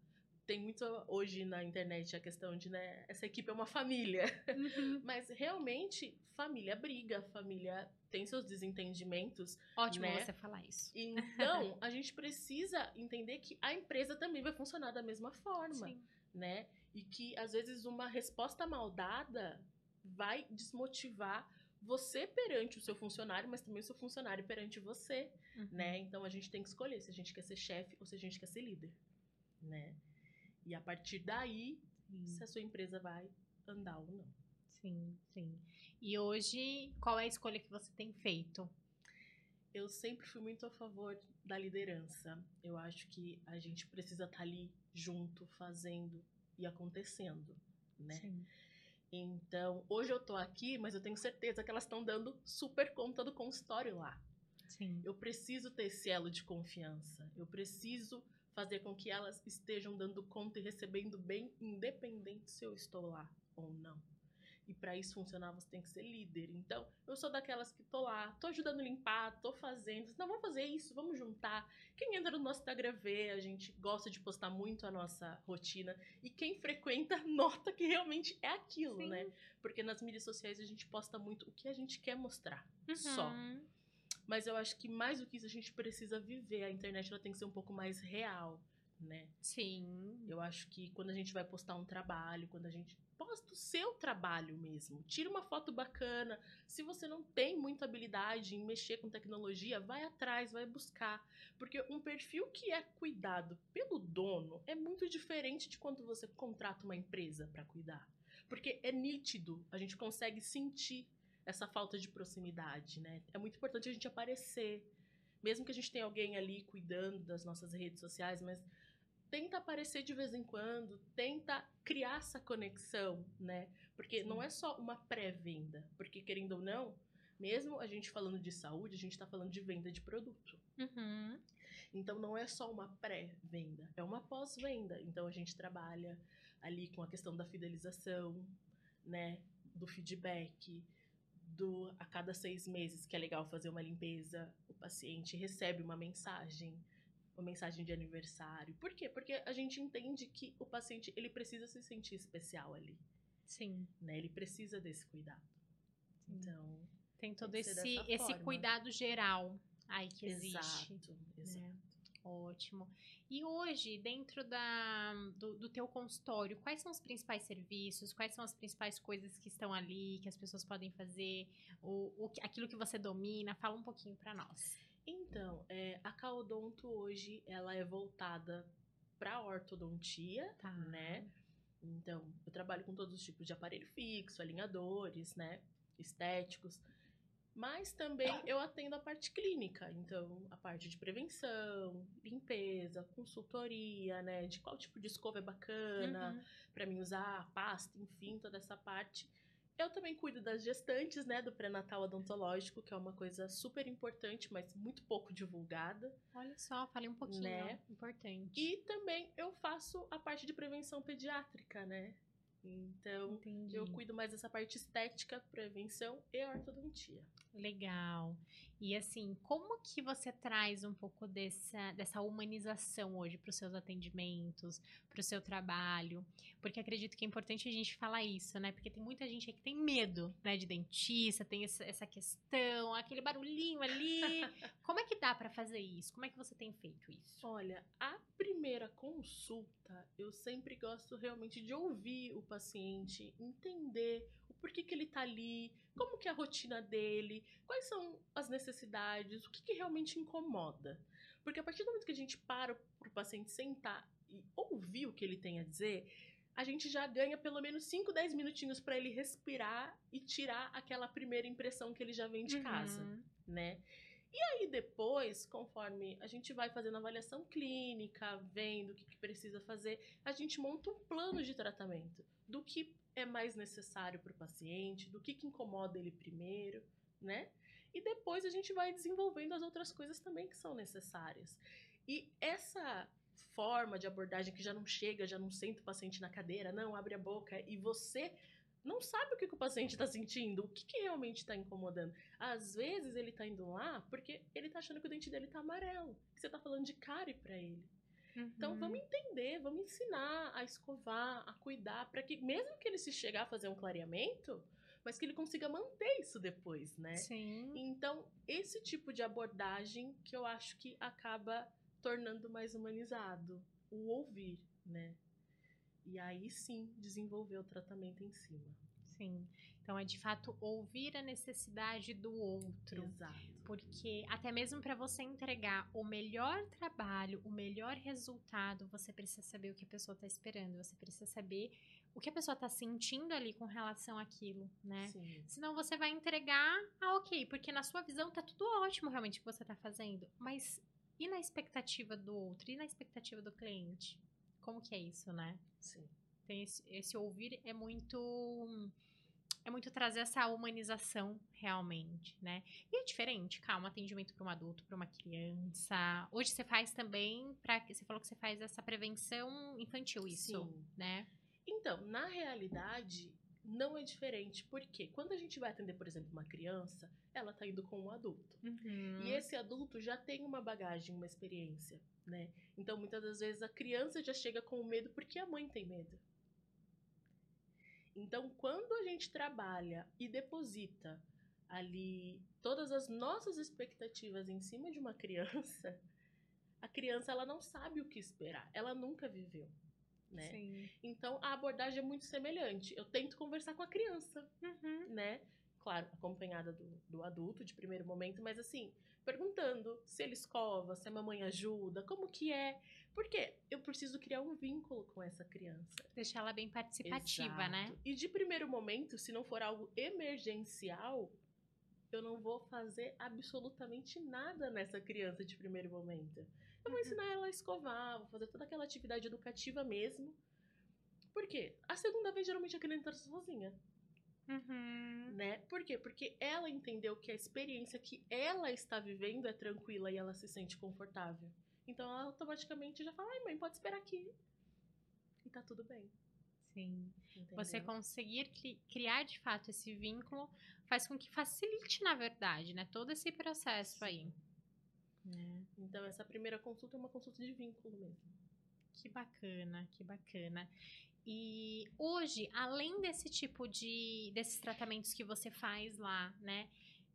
tem muito hoje na internet a questão de, né, essa equipe é uma família. Uhum. Mas realmente, família briga, família tem seus desentendimentos. ótimo Né? você falar isso Então, a gente precisa entender que a empresa também vai funcionar da mesma forma Sim. né? E que às vezes uma resposta mal dada vai desmotivar você perante o seu funcionário, mas também o seu funcionário perante você, Uhum. né? Então a gente tem que escolher se a gente quer ser chefe ou se a gente quer ser líder, né? E a partir daí, se a sua empresa vai andar ou não. Sim, sim. E hoje, qual é a escolha que você tem feito? Eu sempre fui muito a favor da liderança. Eu acho que a gente precisa estar ali junto, fazendo e acontecendo, né? Sim. Então, hoje eu tô aqui, mas eu tenho certeza que elas estão dando super conta do consultório lá. Sim. Eu preciso ter esse elo de confiança. Eu preciso fazer com que elas estejam dando conta e recebendo bem, independente se eu estou lá ou não. E para isso funcionar, você tem que ser líder. Então, eu sou daquelas que tô lá, tô ajudando a limpar, tô fazendo. Não, vamos fazer isso, vamos juntar. Quem entra no nosso Instagram vê, a gente gosta de postar muito a nossa rotina. E quem frequenta nota que realmente é aquilo, Sim. né? Porque nas mídias sociais a gente posta muito o que a gente quer mostrar. Só. Uhum. Mas eu acho que mais do que isso a gente precisa viver. A internet ela tem que ser um pouco mais real, né? Sim. Eu acho que quando a gente vai postar um trabalho, quando a gente posta o seu trabalho mesmo, tira uma foto bacana. Se você não tem muita habilidade em mexer com tecnologia, vai atrás, vai buscar, porque um perfil que é cuidado pelo dono é muito diferente de quando você contrata uma empresa para cuidar. Porque é nítido, a gente consegue sentir essa falta de proximidade, né? É muito importante a gente aparecer, mesmo que a gente tenha alguém ali cuidando das nossas redes sociais, mas tenta aparecer de vez em quando, tenta criar essa conexão, né? Porque Sim. não é só uma pré-venda, porque querendo ou não, mesmo a gente falando de saúde, a gente está falando de venda de produto. Uhum. Então não é só uma pré-venda, é uma pós-venda. Então a gente trabalha ali com a questão da fidelização, né? Do feedback, do a cada seis meses, que é legal fazer uma limpeza, o paciente recebe uma mensagem, uma mensagem de aniversário. Por quê? Porque a gente entende que o paciente ele precisa se sentir especial ali, Sim. né? Ele precisa desse cuidado. Sim. Então, Tem todo ser esse, esse forma. cuidado geral aí que existe. exato, exato. né? Ótimo. E hoje, dentro da, do, do teu consultório, quais são os principais serviços? Quais são as principais coisas que estão ali, que as pessoas podem fazer? O, o, aquilo que você domina? Fala um pouquinho pra nós. Então, é, a Caodonto hoje ela é voltada para ortodontia, Tá. né? Então, eu trabalho com todos os tipos de aparelho fixo, alinhadores, né? Estéticos. Mas também eu atendo a parte clínica, então a parte de prevenção, limpeza, consultoria, né? De qual tipo de escova é bacana Uhum. para mim usar, pasta, enfim, toda essa parte. Eu também cuido das gestantes, né, do pré-natal odontológico, que é uma coisa super importante, mas muito pouco divulgada. Olha só, falei um pouquinho, Né? importante. E também eu faço a parte de prevenção pediátrica, né? Então, Entendi. eu cuido mais dessa parte estética, prevenção e ortodontia. Legal. E assim, como que você traz um pouco dessa, dessa humanização hoje para os seus atendimentos, para o seu trabalho? Porque acredito que é importante a gente falar isso, né? Porque tem muita gente aí que tem medo, né, de dentista, tem essa, essa questão, aquele barulhinho ali. Como é que dá para fazer isso? Como é que você tem feito isso? Olha, a primeira consulta, eu sempre gosto realmente de ouvir o paciente, entender o porquê que ele tá ali, como que é a rotina dele, quais são as necessidades, o que, que realmente incomoda. Porque a partir do momento que a gente para pro paciente sentar e ouvir o que ele tem a dizer, a gente já ganha pelo menos 5, 10 minutinhos para ele respirar e tirar aquela primeira impressão que ele já vem de casa Uhum. né? E aí depois, conforme a gente vai fazendo avaliação clínica, vendo o que, que precisa fazer, a gente monta um plano de tratamento do que é mais necessário para o paciente, do que, que incomoda ele primeiro, né? E depois a gente vai desenvolvendo as outras coisas também que são necessárias. E essa forma de abordagem que já não chega, já não senta o paciente na cadeira, não abre a boca e você não sabe o que, que o paciente está sentindo, o que, que realmente está incomodando. Às vezes ele tá indo lá porque ele tá achando que o dente dele tá amarelo, que você tá falando de cárie para ele. Então Uhum. vamos entender, vamos ensinar a escovar, a cuidar, para que mesmo que ele se chegar a fazer um clareamento, mas que ele consiga manter isso depois, né? Sim. Então, esse tipo de abordagem que eu acho que acaba tornando mais humanizado o ouvir, né? E aí sim desenvolver o tratamento em cima. Sim. Então é de fato ouvir a necessidade do outro. Exato. Porque até mesmo para você entregar o melhor trabalho, o melhor resultado, você precisa saber o que a pessoa está esperando, você precisa saber o que a pessoa está sentindo ali com relação àquilo, né? Sim. Senão você vai entregar, ah, ok, porque na sua visão tá tudo ótimo realmente o que você tá fazendo, mas e na expectativa do outro, e na expectativa do cliente? Como que é isso, né? Sim. Tem esse, esse ouvir é muito é muito trazer essa humanização realmente, né? E é diferente, calma, atendimento para um adulto, para uma criança. Hoje você faz também para você falou que você faz essa prevenção infantil isso, Sim. né? Então, na realidade, não é diferente, porque quando a gente vai atender, por exemplo, uma criança, ela tá indo com um adulto. Uhum. E esse adulto já tem uma bagagem, uma experiência, né? Então, muitas das vezes, a criança já chega com medo porque a mãe tem medo. Então, quando a gente trabalha e deposita ali todas as nossas expectativas em cima de uma criança, a criança ela não sabe o que esperar, ela nunca viveu, né? Sim. Então a abordagem é muito semelhante. Eu tento conversar com a criança, Uhum. né? Claro, acompanhada do, do adulto de primeiro momento, mas assim, perguntando se ele escova, se a mamãe ajuda, como que é. Porque eu preciso criar um vínculo com essa criança. Deixar ela bem participativa, né? Exato. E de primeiro momento, se não for algo emergencial, eu não vou fazer absolutamente nada nessa criança de primeiro momento. Eu vou Uhum. ensinar ela a escovar, vou fazer toda aquela atividade educativa mesmo. Por quê? A segunda vez, geralmente, a criança tá sozinha, Uhum. né? Por quê? Porque ela entendeu que a experiência que ela está vivendo é tranquila e ela se sente confortável. Então, ela automaticamente já fala, ai mãe, pode esperar aqui. E tá tudo bem. Sim. Entendeu? Você conseguir cri- criar de fato esse vínculo faz com que facilite, na verdade, né? Todo esse processo aí. Né? Então, essa primeira consulta é uma consulta de vínculo mesmo. Que bacana, que bacana. E hoje, além desse tipo de desses tratamentos que você faz lá, né?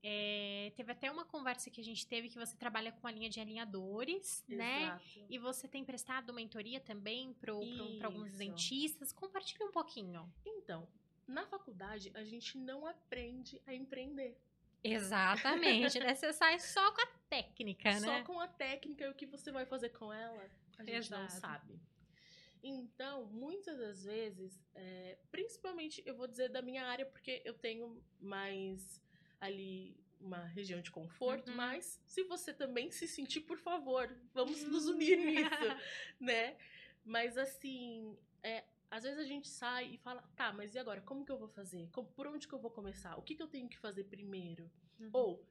É, teve até uma conversa que a gente teve que você trabalha com a linha de alinhadores, né? Exato. E você tem prestado mentoria também para alguns dentistas. Compartilha um pouquinho. Então, na faculdade, a gente não aprende a empreender. Exatamente, né? Você sai só com a técnica, né? Só com a técnica e o que você vai fazer com ela, a gente não Exato. sabe. Então, muitas das vezes, é, principalmente eu vou dizer da minha área, porque eu tenho mais ali uma região de conforto, Uhum. mas se você também se sentir, por favor, vamos nos unir nisso, né? Mas assim, é, às vezes a gente sai e fala, tá, mas e agora? Como que eu vou fazer? Como- por onde que eu vou começar? O que, que eu tenho que fazer primeiro? Uhum. Ou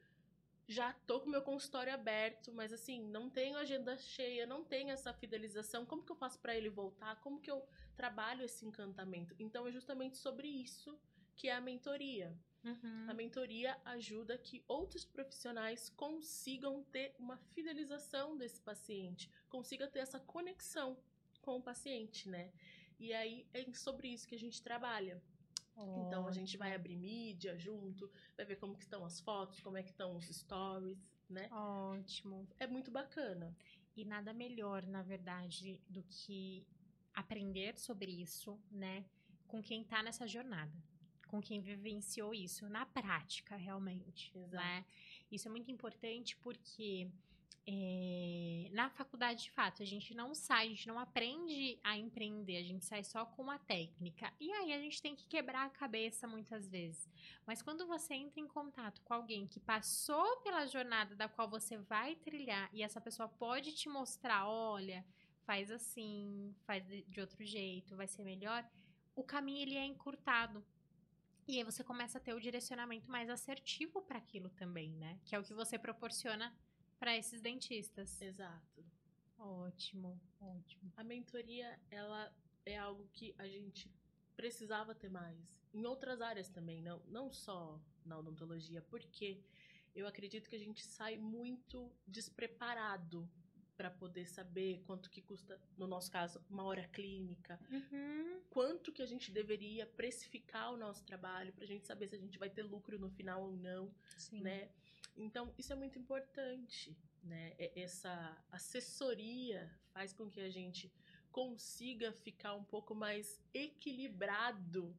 já tô com meu consultório aberto, mas assim, não tenho agenda cheia, não tenho essa fidelização. Como que eu faço para ele voltar? Como que eu trabalho esse encantamento? Então é justamente sobre isso que é a mentoria. Uhum. A mentoria ajuda que outros profissionais consigam ter uma fidelização desse paciente, consiga ter essa conexão com o paciente, né? E aí é sobre isso que a gente trabalha. Então a gente vai abrir mídia junto, vai ver como que estão as fotos, como é que estão os stories, né? Ótimo. É muito bacana. E nada melhor, na verdade, do que aprender sobre isso, né? Com quem tá nessa jornada. Com quem vivenciou isso na prática, realmente. Exato. Né? Isso é muito importante porque é, na faculdade, de fato, a gente não sai, a gente não aprende a empreender, a gente sai só com a técnica. E aí a gente tem que quebrar a cabeça muitas vezes. Mas quando você entra em contato com alguém que passou pela jornada da qual você vai trilhar e essa pessoa pode te mostrar, olha, faz assim, faz de de outro jeito, vai ser melhor, o caminho ele é encurtado. E aí você começa a ter o direcionamento mais assertivo para aquilo também, né? Que é o que você proporciona para esses dentistas. Exato. Ótimo, ótimo. A mentoria, ela é algo que a gente precisava ter mais. Em outras áreas também, não, não só na odontologia, porque eu acredito que a gente sai muito despreparado para poder saber quanto que custa, no nosso caso, uma hora clínica, Uhum. quanto que a gente deveria precificar o nosso trabalho para a gente saber se a gente vai ter lucro no final ou não Sim. né? Então, isso é muito importante, né? Essa assessoria faz com que a gente consiga ficar um pouco mais equilibrado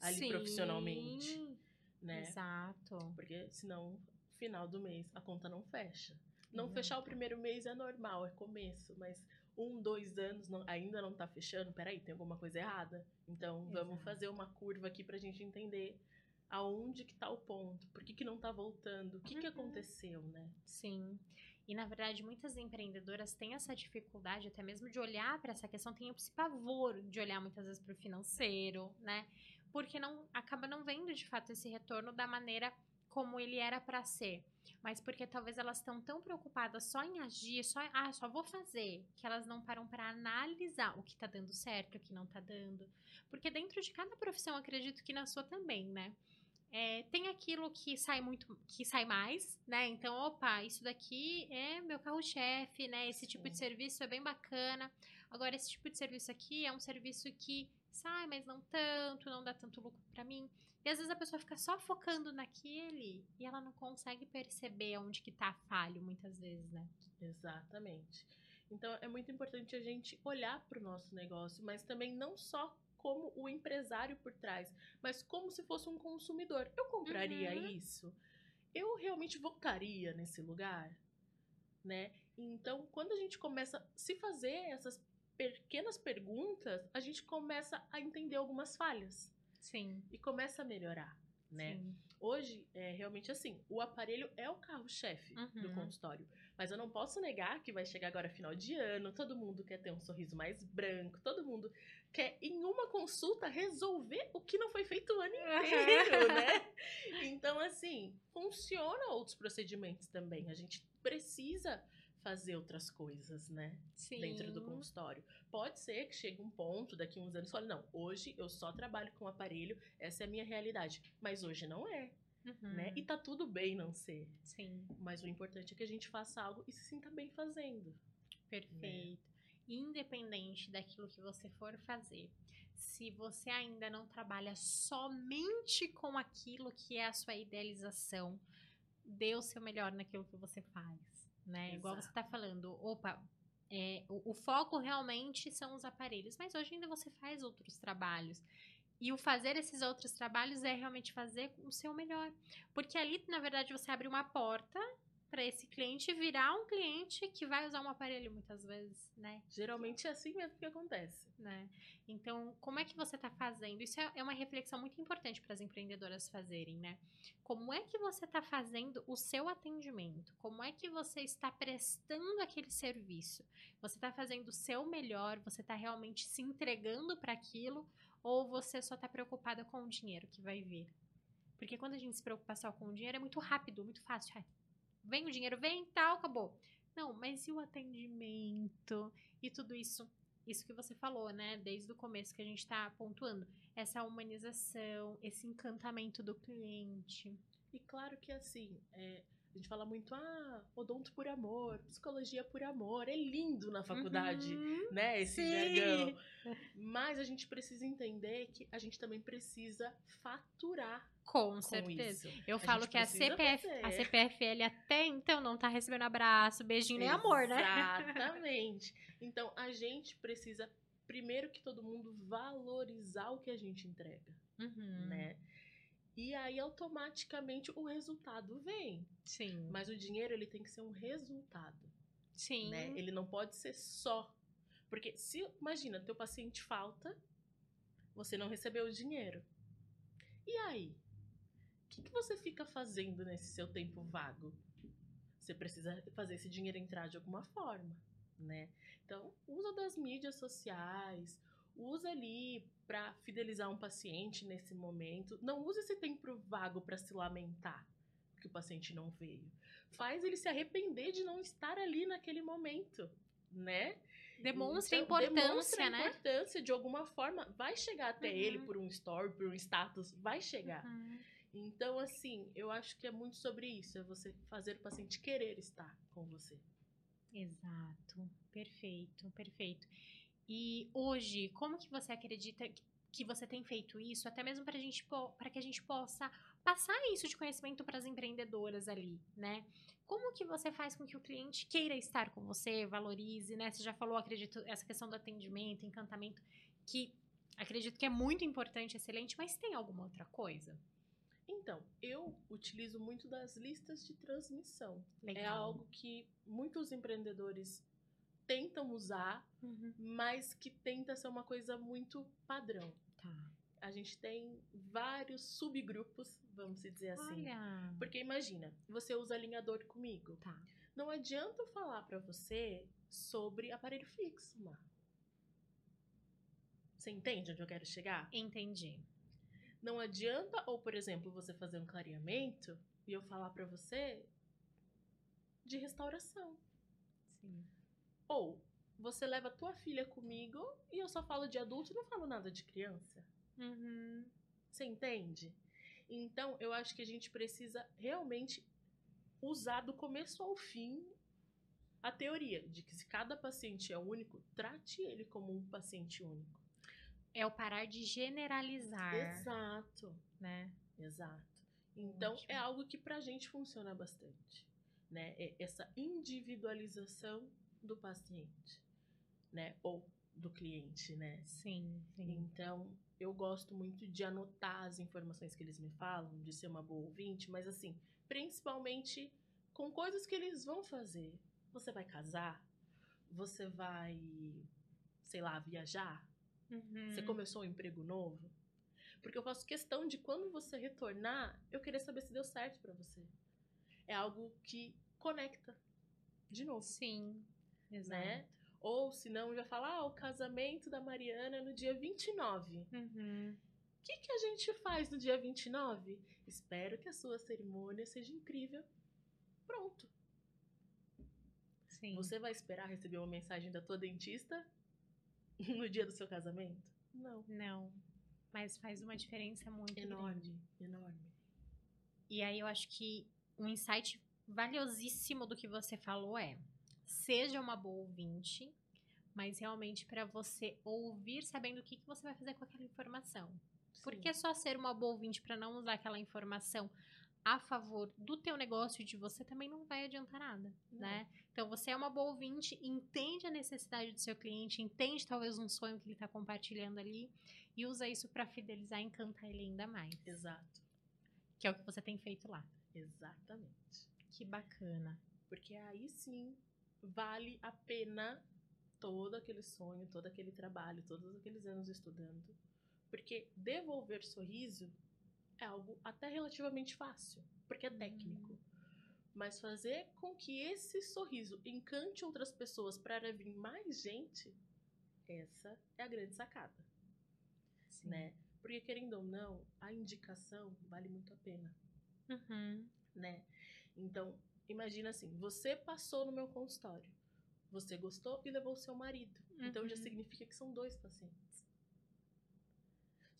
ali Sim, profissionalmente, né? Exato. Porque senão, final do mês, a conta não fecha. Não Exato. fechar o primeiro mês é normal, é começo, mas um, dois anos não- ainda não tá fechando, peraí, tem alguma coisa errada. Então, vamos Exato. fazer uma curva aqui pra gente entender aonde que tá o ponto, por que que não tá voltando, o que que Uhum. aconteceu, né? Sim. E na verdade, muitas empreendedoras têm essa dificuldade até mesmo de olhar para essa questão, tem esse pavor de olhar muitas vezes para o financeiro, né? Porque não acaba não vendo de fato esse retorno da maneira como ele era para ser. Mas porque talvez elas estão tão preocupadas só em agir, só ah, só vou fazer, que elas não param para analisar o que tá dando certo, o que não tá dando. Porque dentro de cada profissão, acredito que na sua também, né? É, tem aquilo que sai muito, que sai mais, né? Então, opa, isso daqui é meu carro-chefe, né? Esse tipo de serviço é bem bacana. Agora, esse tipo de serviço aqui é um serviço que sai, mas não tanto, não dá tanto lucro pra mim. E às vezes a pessoa fica só focando naquele e ela não consegue perceber onde que tá falho, muitas vezes, né? Exatamente. Então, é muito importante a gente olhar para o nosso negócio, mas também não só como o empresário por trás, mas como se fosse um consumidor. Eu compraria Uhum. isso? Eu realmente voltaria nesse lugar? Né? Então, quando a gente começa a se fazer essas pequenas perguntas, a gente começa a entender algumas falhas Sim. e começa a melhorar, né? Sim. Hoje, é realmente assim, o aparelho é o carro-chefe do Uhum. consultório. Mas eu não posso negar que vai chegar agora final de ano, todo mundo quer ter um sorriso mais branco, todo mundo quer, em uma consulta, resolver o que não foi feito o ano inteiro, né? Então, assim, funciona outros procedimentos também. A gente precisa fazer outras coisas, né? Sim. dentro do consultório. Pode ser que chegue um ponto, daqui uns anos, fale, não, hoje eu só trabalho com aparelho, essa é a minha realidade. Mas hoje não é, Uhum. né? E tá tudo bem não ser. Sim. Mas o importante é que a gente faça algo e se sinta bem fazendo. Perfeito. Independente daquilo que você for fazer, se você ainda não trabalha somente com aquilo que é a sua idealização, dê o seu melhor naquilo que você faz, né? Igual você Exato. tá falando, opa, é, o, o foco realmente são os aparelhos, mas hoje ainda você faz outros trabalhos. E o fazer esses outros trabalhos é realmente fazer o seu melhor. Porque ali, na verdade, você abre uma porta para esse cliente virar um cliente que vai usar um aparelho muitas vezes, né? Geralmente é assim mesmo que acontece. Né? Então, como é que você está fazendo? Isso é, é uma reflexão muito importante para as empreendedoras fazerem, né? Como é que você está fazendo o seu atendimento? Como é que você está prestando aquele serviço? Você está fazendo o seu melhor? Você está realmente se entregando para aquilo? Ou você só está preocupada com o dinheiro que vai vir? Porque quando a gente se preocupa só com o dinheiro, é muito rápido, muito fácil. Vem o dinheiro, vem, tal, acabou. Não, mas e o atendimento? E tudo isso, isso que você falou, né? Desde o começo que a gente está pontuando. Essa humanização, esse encantamento do cliente. E claro que assim, é, a gente fala muito, ah, odonto por amor, psicologia por amor. É lindo na faculdade, Uhum, né? Esse sim. jargão. Mas a gente precisa entender que a gente também precisa faturar Com com certeza. isso. Eu A falo que a CPF, a. CPFL até então não tá recebendo abraço, beijinho nem amor, né? Exatamente. Então, a gente precisa, primeiro que todo mundo, valorizar o que a gente entrega, Uhum, né? E aí, automaticamente, o resultado vem. Sim. Mas o dinheiro, ele tem que ser um resultado, Sim. né? Ele não pode ser só. Porque se, imagina, teu paciente falta, você não recebeu o dinheiro. E aí? O que, que você fica fazendo nesse seu tempo vago? Você precisa fazer esse dinheiro entrar de alguma forma, né? Então, usa das mídias sociais, usa ali para fidelizar um paciente nesse momento. Não use esse tempo vago para se lamentar que o paciente não veio. Faz ele se arrepender de não estar ali naquele momento, né? Demonstra a Então, importância, demonstra a né? importância de alguma forma. Vai chegar até Uhum. ele por um story, por um status, vai chegar. Uhum. Então, assim, eu acho que é muito sobre isso. É você fazer o paciente querer estar com você. Exato. Perfeito, perfeito. E hoje, como que você acredita que- você tem feito isso, até mesmo para gente para que a gente possa passar isso de conhecimento para as empreendedoras ali, né? Como que você faz com que o cliente queira estar com você, valorize, né? Você já falou, acredito, essa questão do atendimento, encantamento, que acredito que é muito importante, excelente, mas tem alguma outra coisa? Então, eu utilizo muito das listas de transmissão. É Legal. algo que muitos empreendedores tentam usar, Uhum. mas que tenta ser uma coisa muito padrão. Tá. A gente tem vários subgrupos, vamos dizer assim. Olha. Porque imagina, você usa alinhador comigo. Tá. Não adianta eu falar pra você sobre aparelho fixo, Mar. Você entende onde eu quero chegar? Entendi. Não adianta, ou por exemplo, você fazer um clareamento e eu falar pra você de restauração. Sim. Ou você leva tua filha comigo e eu só falo de adulto e não falo nada de criança. Uhum. Você entende? Então, eu acho que a gente precisa realmente usar do começo ao fim a teoria de que se cada paciente é único, trate ele como um paciente único. É o parar de generalizar, Exato, né? exato. Então, Ótimo. é algo que pra gente funciona bastante, né? É essa individualização do paciente, né? Ou do cliente, né? Sim, sim. Então, eu gosto muito de anotar as informações que eles me falam, de ser uma boa ouvinte, mas assim, principalmente com coisas que eles vão fazer. Você vai casar? Você vai, sei lá, viajar? Uhum. Você começou um emprego novo? Porque eu faço questão de quando você retornar, eu querer saber se deu certo pra você. É algo que conecta de novo Sim, exato. né? Ou se não, já fala, ah, o casamento da Mariana é no dia 29. O Uhum. que, que a gente faz no dia 29? Espero que a sua cerimônia seja incrível. Pronto. Sim. Você vai esperar receber uma mensagem da tua dentista no dia do seu casamento? Não. Não. Mas faz uma diferença muito grande. Enorme, enorme. E aí eu acho que um insight valiosíssimo do que você falou é: seja uma boa ouvinte, mas realmente para você ouvir sabendo o que, que você vai fazer com aquela informação. Porque Sim. só ser uma boa ouvinte para não usar aquela informação a favor do teu negócio e de você também não vai adiantar nada, Não. né? Então você é uma boa ouvinte, entende a necessidade do seu cliente, entende talvez um sonho que ele está compartilhando ali e usa isso para fidelizar e encantar ele ainda mais, Exato. que é o que você tem feito lá. Exatamente. Que bacana. Porque aí sim vale a pena todo aquele sonho, todo aquele trabalho, todos aqueles anos estudando. Porque devolver sorriso é algo até relativamente fácil, porque é Uhum. técnico. Mas fazer com que esse sorriso encante outras pessoas para vir mais gente, essa é a grande sacada, Sim. né? Porque querendo ou não, a indicação vale muito a pena Uhum. né? Então, imagina assim, você passou no meu consultório, você gostou e levou o seu marido. Então já Uhum. significa que são dois pacientes.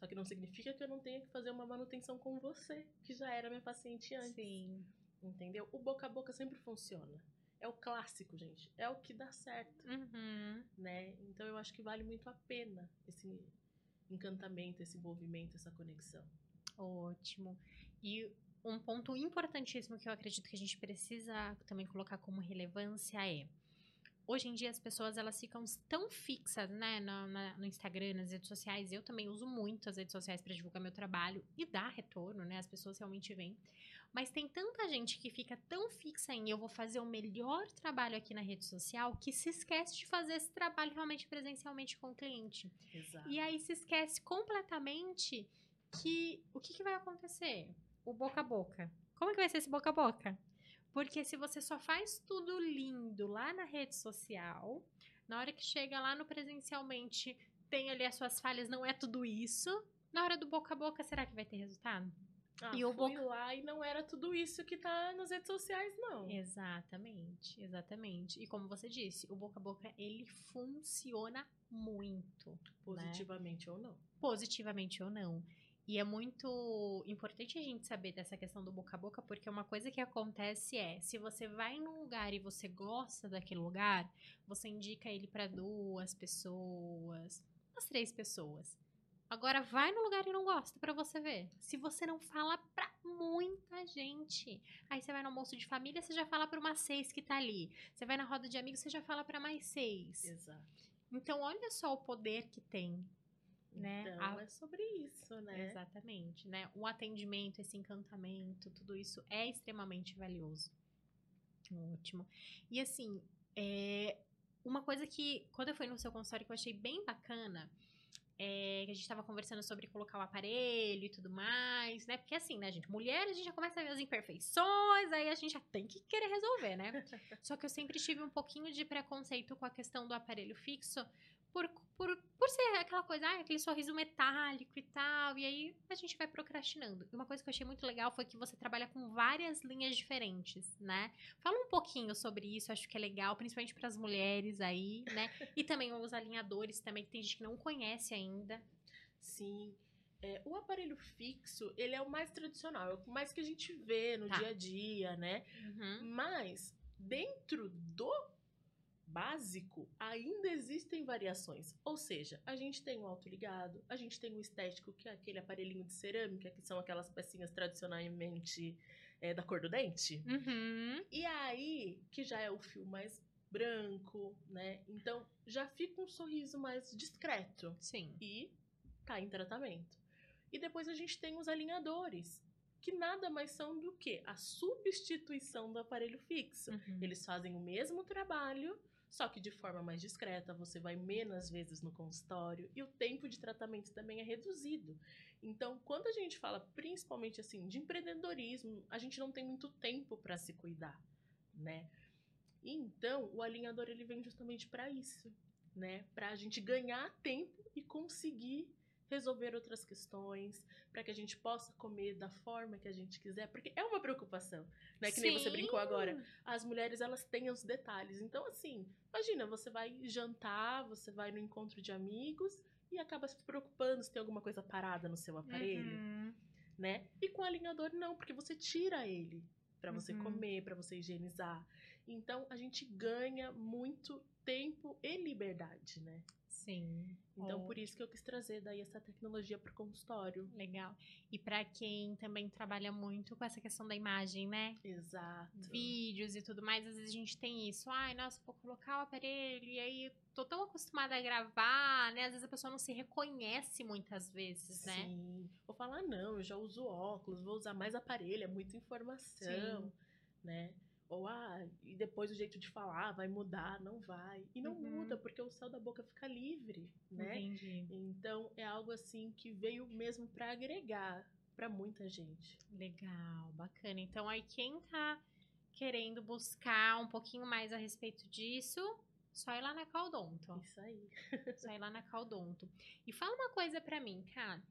Só que não significa que eu não tenha que fazer uma manutenção com você, que já era minha paciente antes. Sim. Entendeu? O boca a boca sempre funciona. É o clássico, gente. É o que dá certo, Uhum. né? Então eu acho que vale muito a pena esse encantamento, esse envolvimento, essa conexão. Ótimo. E um ponto importantíssimo que eu acredito que a gente precisa também colocar como relevância é hoje em dia as pessoas elas ficam tão fixas, né, no, na- no Instagram, nas redes sociais. Eu também uso muito as redes sociais para divulgar meu trabalho e dá retorno, né? As pessoas realmente vêm. Mas tem tanta gente que fica tão fixa em eu vou fazer o melhor trabalho aqui na rede social que se esquece de fazer esse trabalho realmente presencialmente com o cliente. Exato. E aí se esquece completamente que o que, que vai acontecer? O boca a boca. Como que vai ser esse boca a boca? Porque se você só faz tudo lindo lá na rede social, na hora que chega lá no presencialmente, tem ali as suas falhas, não é tudo isso. Na hora do boca a boca, será que vai ter resultado? Ah, E o fui boca- lá e não era tudo isso que tá nas redes sociais, não. Exatamente, exatamente. E como você disse, o boca a boca ele funciona muito. né? Positivamente ou não. positivamente ou não. E é muito importante a gente saber dessa questão do boca a boca, porque uma coisa que acontece é, se você vai num lugar e você gosta daquele lugar, você indica ele para duas pessoas, umas três pessoas. Agora vai no lugar e não gosta para você ver. Se você não fala pra muita gente, aí você vai no almoço de família, você já fala para umas seis que tá ali. Você vai na roda de amigos, você já fala para mais seis. Exato. Então olha só o poder que tem né? Então A- é sobre isso, né? Exatamente, né? O atendimento, esse encantamento, tudo isso é extremamente valioso. Ótimo. E assim, é, uma coisa que, quando eu fui no seu consultório, que eu achei bem bacana, é que a gente tava conversando sobre colocar o aparelho e tudo mais, né? Porque assim, né, gente? Mulher, a gente já começa a ver as imperfeições, aí a gente já tem que querer resolver, né? Só que eu sempre tive um pouquinho de preconceito com a questão do aparelho fixo, por, por, por ser aquela coisa, ah, aquele sorriso metálico e tal, e aí a gente vai procrastinando. E uma coisa que eu achei muito legal foi que você trabalha com várias linhas diferentes, né? Fala um pouquinho sobre isso, acho que é legal, principalmente para as mulheres aí, né? E também os alinhadores também, que tem gente que não conhece ainda. Sim. É, o aparelho fixo, ele é o mais tradicional, é o mais que a gente vê no Tá. dia a dia, né? Uhum. Mas dentro do básico ainda existem variações. Ou seja, a gente tem o autoligado, a gente tem o estético, que é aquele aparelhinho de cerâmica, que são aquelas pecinhas tradicionalmente é, da cor do dente. Uhum. E aí, que já é o fio mais branco, né? Então já fica um sorriso mais discreto Sim. e tá em tratamento. E depois a gente tem os alinhadores, que nada mais são do que a substituição do aparelho fixo. Uhum. Eles fazem o mesmo trabalho, só que de forma mais discreta, você vai menos vezes no consultório e o tempo de tratamento também é reduzido. Então, quando a gente fala principalmente assim de empreendedorismo, a gente não tem muito tempo para se cuidar, né? Então, o alinhador ele vem justamente para isso, né? Para a gente ganhar tempo e conseguir resolver outras questões, para que a gente possa comer da forma que a gente quiser, porque é uma preocupação, né? Que nem você Sim. brincou agora as mulheres elas têm os detalhes. Então, assim, imagina, você vai jantar, você vai no encontro de amigos e acaba se preocupando se tem alguma coisa parada no seu aparelho, Uhum. né? E com o alinhador não, porque você tira ele pra você Uhum. comer, pra você higienizar. Então, a gente ganha muito tempo e liberdade, né? Sim. Então, por isso que eu quis trazer daí essa tecnologia pro consultório. Legal. E pra quem também trabalha muito com essa questão da imagem, né? Exato. Vídeos e tudo mais, às vezes a gente tem isso. Ai, nossa, vou colocar o aparelho e aí tô tão acostumada a gravar, né? Às vezes a pessoa não se reconhece muitas vezes, né? Sim. Vou falar, não, eu já uso óculos, vou usar mais aparelho, é muita informação. né? Ou, ah, e depois o jeito de falar vai mudar, não vai. E não Uhum. muda, porque o céu da boca fica livre, né? Entendi. Então, é algo assim que veio mesmo pra agregar pra muita gente. Legal, bacana. Então, aí quem tá querendo buscar um pouquinho mais a respeito disso, só ir lá na Caldonto. Isso aí. Só ir lá na Caldonto. E fala uma coisa pra mim, cara.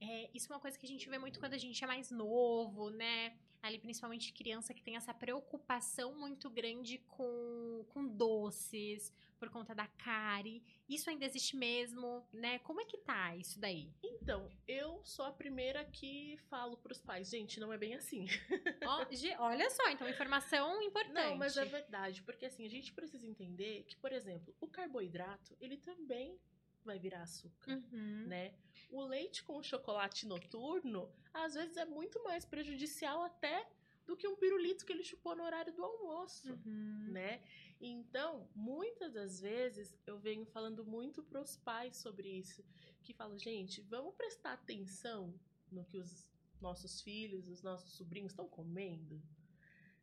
É, isso é uma coisa que a gente vê muito quando a gente é mais novo, né? Ali, principalmente criança que tem essa preocupação muito grande com, com doces, por conta da cárie. Isso ainda existe mesmo, né? Como é que tá isso daí? Então, eu sou a primeira que falo pros pais, gente, não é bem assim. Ge- olha só, então, informação importante. Não, mas é verdade, porque assim, a gente precisa entender que, por exemplo, o carboidrato, ele também vai virar açúcar, Uhum. né? O leite com chocolate noturno, às vezes é muito mais prejudicial até do que um pirulito que ele chupou no horário do almoço, Uhum. né? Então, muitas das vezes eu venho falando muito pros pais sobre isso, que falam, gente, vamos prestar atenção no que os nossos filhos, os nossos sobrinhos estão comendo,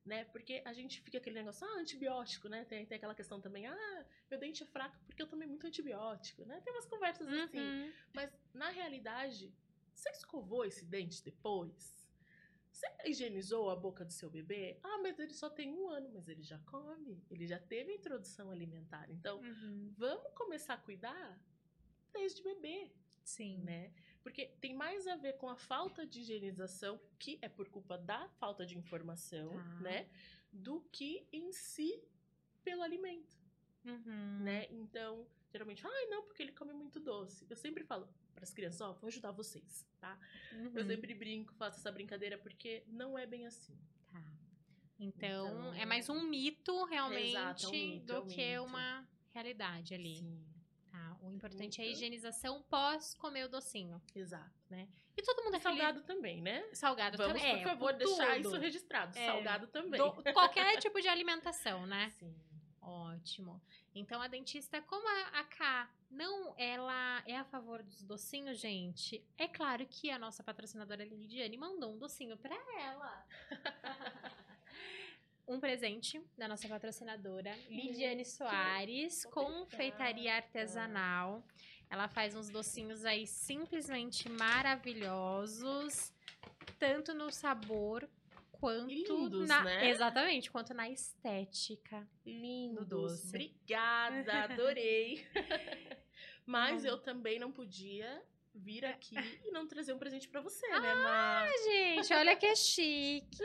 né? Porque a gente fica aquele negócio, ah, antibiótico, né? Tem, tem aquela questão também, ah, meu dente é fraco porque eu tomei muito antibiótico, né? Tem umas conversas assim. Uhum. Mas, na realidade, você escovou esse dente depois? Você higienizou a boca do seu bebê? Ah, mas ele só tem um ano, mas ele já come, ele já teve introdução alimentar. Então, Uhum. vamos começar a cuidar desde bebê, Sim. né? Porque tem mais a ver com a falta de higienização, que é por culpa da falta de informação, Tá. né? Do que em si pelo alimento Uhum. né? Então, geralmente, ai, não, porque ele come muito doce. Eu sempre falo para as crianças, ó, vou ajudar vocês, tá? Eu Uhum. sempre brinco, faço essa brincadeira porque não é bem assim. Tá. Então, Então- é mais um mito realmente Exato, é um mito, do é um que mito. uma realidade ali. Sim, Tá. O importante é a higienização pós comer o docinho. exato. E todo mundo é salgado também, né? feliz. Salgado Vamos, também. por É, favor, com deixar tudo. isso registrado. É, Salgado também. Do- qualquer tipo de alimentação, né? Sim. Ótimo. Então a dentista, como a, a K não, ela é a favor dos docinhos, gente. É claro que a nossa patrocinadora Lidiane mandou um docinho pra ela. um presente da nossa patrocinadora Lidiane Soares, confeitaria artesanal. Ela faz uns docinhos aí simplesmente maravilhosos, tanto no sabor quanto lindos, na né? exatamente, quanto na estética. Lindo doce. Obrigada, adorei. Mas Não. eu também não podia vir aqui e não trazer um presente pra você, né? Ah, gente, olha que chique!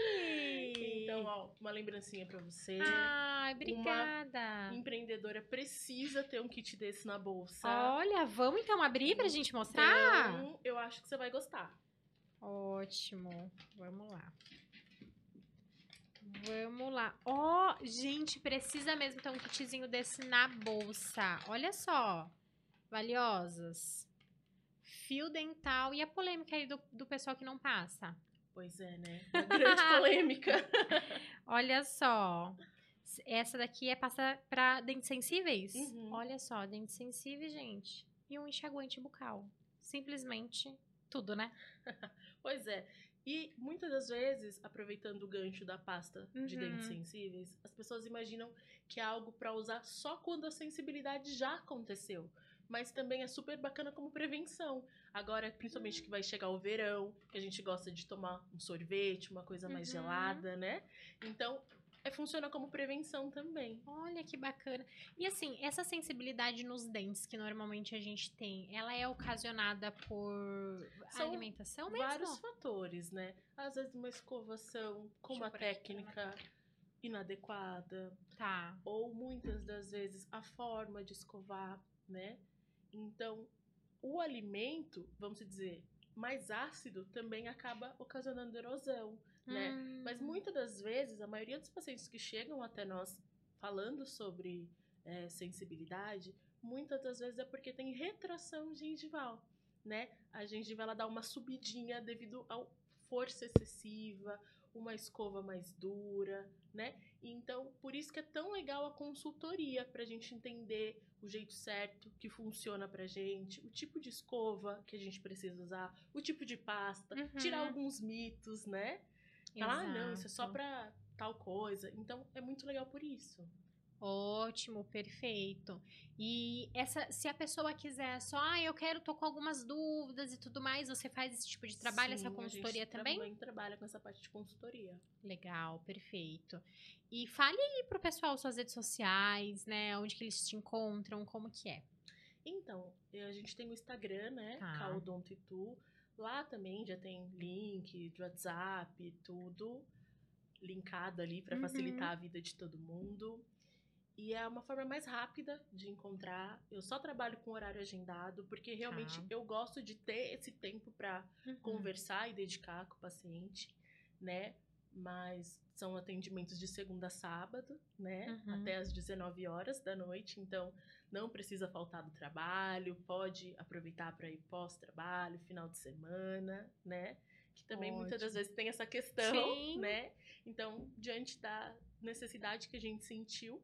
Então, ó, uma lembrancinha pra você. Ai, obrigada! Empreendedora precisa ter um kit desse na bolsa. Olha, vamos então abrir pra gente mostrar? Então, eu acho que você vai gostar. Ótimo. Vamos lá. Vamos lá. Ó, gente, precisa mesmo ter um kitzinho desse na bolsa. Olha só. Valiosas. Fio dental. E a polêmica aí do, do pessoal que não passa? Pois é, né? Uma grande polêmica. Olha só. Essa daqui é pasta pra dentes sensíveis? Uhum. Olha só, dentes sensíveis, gente. E um enxaguante bucal. Simplesmente tudo, né? Pois é. E muitas das vezes, aproveitando o gancho da pasta de Uhum. dentes sensíveis, as pessoas imaginam que é algo pra usar só quando a sensibilidade já aconteceu. Mas também é super bacana como prevenção. Agora, principalmente que vai chegar o verão, que a gente gosta de tomar um sorvete, uma coisa mais Uhum. gelada, né? Então, é, funciona como prevenção também. Olha que bacana. E assim, essa sensibilidade nos dentes que normalmente a gente tem, ela é ocasionada por São alimentação mesmo? Vários fatores, né? Às vezes uma escovação com uma técnica inadequada, Tá. ou muitas das vezes a forma de escovar, né? Então, o alimento, vamos dizer, mais ácido também acaba ocasionando erosão, né? Hum, Mas muitas das vezes, a maioria dos pacientes que chegam até nós falando sobre é, sensibilidade, muitas das vezes é porque tem retração gengival, né? A gengiva ela dá uma subidinha devido à força excessiva, uma escova mais dura, né? Então, por isso que é tão legal a consultoria pra gente entender o jeito certo que funciona pra gente, o tipo de escova que a gente precisa usar, o tipo de pasta, Uhum. tirar alguns mitos, né? Falar, ah, não, isso é só pra tal coisa. Então, é muito legal por isso. Ótimo, perfeito. E essa, se a pessoa quiser só, ah, eu quero, tô com algumas dúvidas e tudo mais, você faz esse tipo de trabalho, Sim, essa a gente consultoria também? Também trabalha com essa parte de consultoria. Legal, perfeito. E fale aí pro pessoal suas redes sociais, né? Onde que eles te encontram, como que é? Então, eh, a gente tem o Instagram, né? Tá. Caldontitu. Lá também já tem link de WhatsApp, tudo linkado ali para Uhum. facilitar a vida de todo mundo. E é uma forma mais rápida de encontrar. Eu só trabalho com horário agendado, porque realmente Tá. eu gosto de ter esse tempo para conversar e dedicar com o paciente, né? Mas são atendimentos de segunda a sábado, né? Uhum. Até às 19 horas da noite, então não precisa faltar do trabalho, pode aproveitar para ir pós-trabalho, final de semana, né? Que também muitas das Ótimo. vezes tem essa questão, Sim. né? Então, diante da necessidade que a gente sentiu,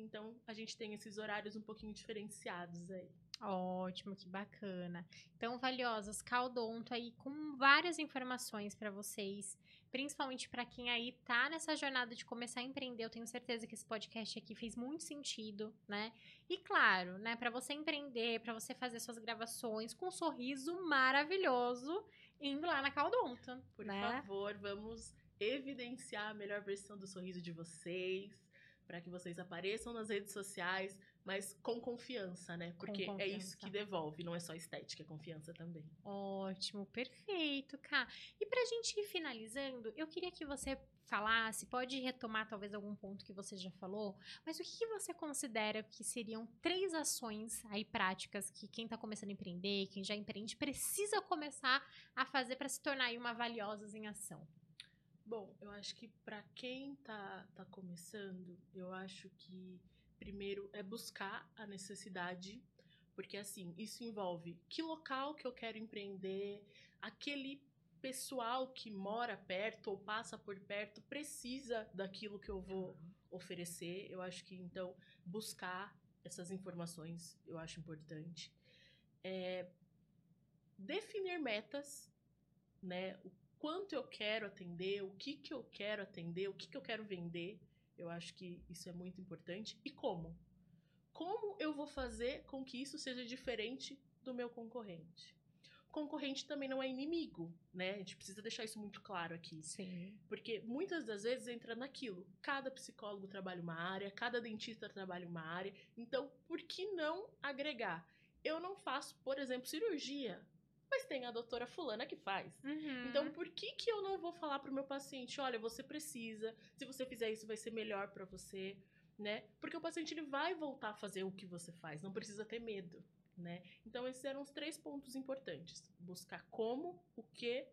então a gente tem esses horários um pouquinho diferenciados aí. Ótimo, que bacana. Então, valiosas, Caldonto aí com várias informações para vocês, principalmente para quem aí tá nessa jornada de começar a empreender. Eu tenho certeza que esse podcast aqui fez muito sentido, né? E claro, né, para você empreender, para você fazer suas gravações com um sorriso maravilhoso, indo lá na Caldonto, Por né? favor, vamos evidenciar a melhor versão do sorriso de vocês, para que vocês apareçam nas redes sociais, mas com confiança, né? Porque é isso confiança. que devolve, não é só estética, é confiança também. Ótimo, perfeito, Ká. E pra gente ir finalizando, eu queria que você falasse, pode retomar talvez algum ponto que você já falou, mas o que você considera que seriam três ações aí práticas que quem tá começando a empreender, quem já empreende, precisa começar a fazer para se tornar aí uma valiosa em ação? Bom, eu acho que para quem tá, tá começando, eu acho que primeiro é buscar a necessidade, porque assim, isso envolve que local que eu quero empreender, aquele pessoal que mora perto ou passa por perto precisa daquilo que eu vou oferecer. Eu acho que então buscar essas informações eu acho importante. É, definir metas, né? O quanto eu quero atender, o que que eu quero atender, o que que eu quero vender. Eu acho que isso é muito importante. E como? Como eu vou fazer com que isso seja diferente do meu concorrente? Concorrente também não é inimigo, né? A gente precisa deixar isso muito claro aqui. Sim. Porque muitas das vezes entra naquilo. Cada psicólogo trabalha uma área, cada dentista trabalha uma área. Então, por que não agregar? Eu não faço, por exemplo, cirurgia, mas tem a doutora fulana que faz. Uhum. Então, por que que eu não vou falar pro meu paciente, olha, você precisa, se você fizer isso vai ser melhor pra você, né? Porque o paciente ele vai voltar a fazer o que você faz, não precisa ter medo, né? Então, esses eram os três pontos importantes: buscar como, o que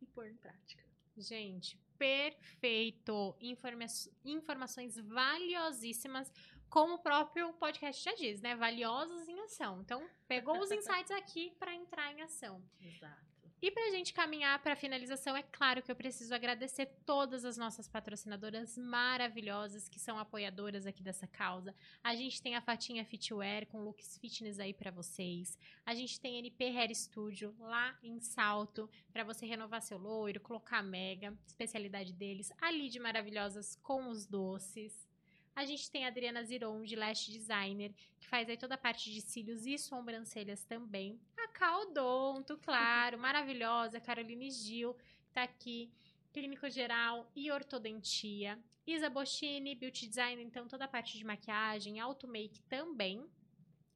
e pôr em prática. Gente, perfeito. Informa informações valiosíssimas, como o próprio podcast já diz, né? Valiosos em ação. Então, pegou os insights aqui para entrar em ação. Exato. E pra gente caminhar para a finalização, é claro que eu preciso agradecer todas as nossas patrocinadoras maravilhosas que são apoiadoras aqui dessa causa. A gente tem a Fatinha Fitwear com looks fitness aí para vocês. A gente tem NP Hair Studio lá em Salto para você renovar seu loiro, colocar mega, especialidade deles. A Lid Maravilhosas com os doces. A gente tem a Adriana Ziron, de Lash Designer, que faz aí toda a parte de cílios e sobrancelhas também. A Caldonto, claro, maravilhosa. Caroline Gil, que tá aqui. Clínico Geral e Ortodontia. Isa Boschini, Beauty Designer, então toda a parte de maquiagem, auto make também.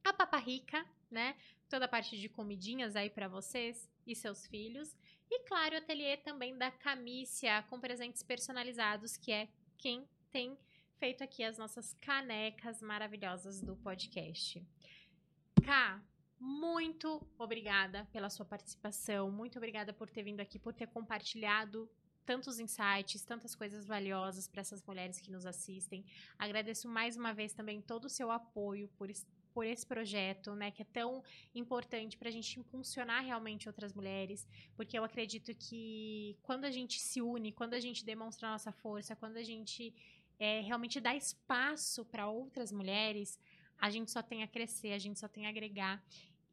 A Papa Rica, né? Toda a parte de comidinhas aí para vocês e seus filhos. E claro, o ateliê também da Camícia, com presentes personalizados, que é quem tem feito aqui as nossas canecas maravilhosas do podcast. Cá, muito obrigada pela sua participação, muito obrigada por ter vindo aqui, por ter compartilhado tantos insights, tantas coisas valiosas para essas mulheres que nos assistem. Agradeço mais uma vez também todo o seu apoio por, por esse projeto, né, que é tão importante para a gente impulsionar realmente outras mulheres, porque eu acredito que quando a gente se une, quando a gente demonstra a nossa força, quando a gente é, realmente dá espaço para outras mulheres, a gente só tem a crescer, a gente só tem a agregar.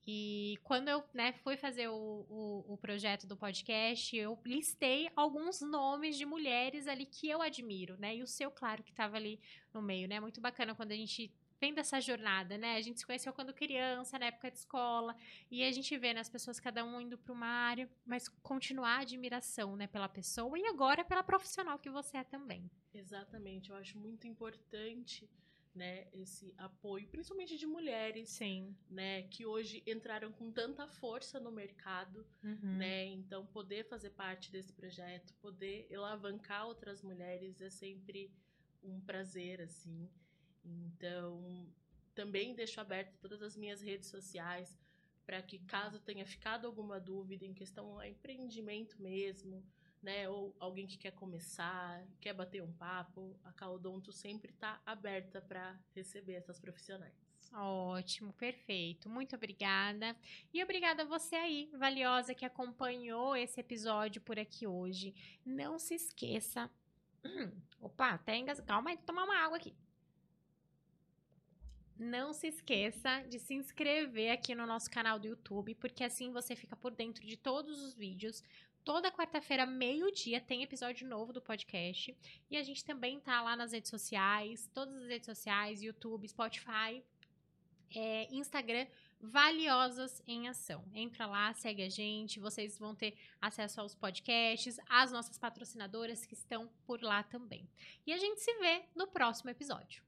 E quando eu né, fui fazer o, o, o, projeto do podcast, eu listei alguns nomes de mulheres ali que eu admiro, né? E o seu, claro, que estava ali no meio, né? Muito bacana quando a gente vem dessa jornada, né? A gente se conheceu quando criança, na época de escola, e a gente vê né, as pessoas cada um indo para uma área, mas continuar a admiração, né, pela pessoa e agora pela profissional que você é também. Exatamente, eu acho muito importante né, esse apoio, principalmente de mulheres, Sim. né, que hoje entraram com tanta força no mercado, uhum. né, então poder fazer parte desse projeto, poder alavancar outras mulheres é sempre um prazer, assim. Então, também deixo aberto todas as minhas redes sociais para que caso tenha ficado alguma dúvida em questão a empreendimento mesmo, né, ou alguém que quer começar, quer bater um papo, a Caudonto sempre está aberta para receber essas profissionais. Ótimo, perfeito. Muito obrigada. E obrigada a você aí, valiosa, que acompanhou esse episódio por aqui hoje. Não se esqueça. Opa, até. Calma aí, tomar uma água aqui. Não se esqueça de se inscrever aqui no nosso canal do YouTube, porque assim você fica por dentro de todos os vídeos, Toda quarta-feira, meio-dia, tem episódio novo do podcast. E a gente também tá lá nas redes sociais, todas as redes sociais, YouTube, Spotify, é, Instagram, Valiosas em Ação. Entra lá, segue a gente, vocês vão ter acesso aos podcasts, às nossas patrocinadoras que estão por lá também. E a gente se vê no próximo episódio.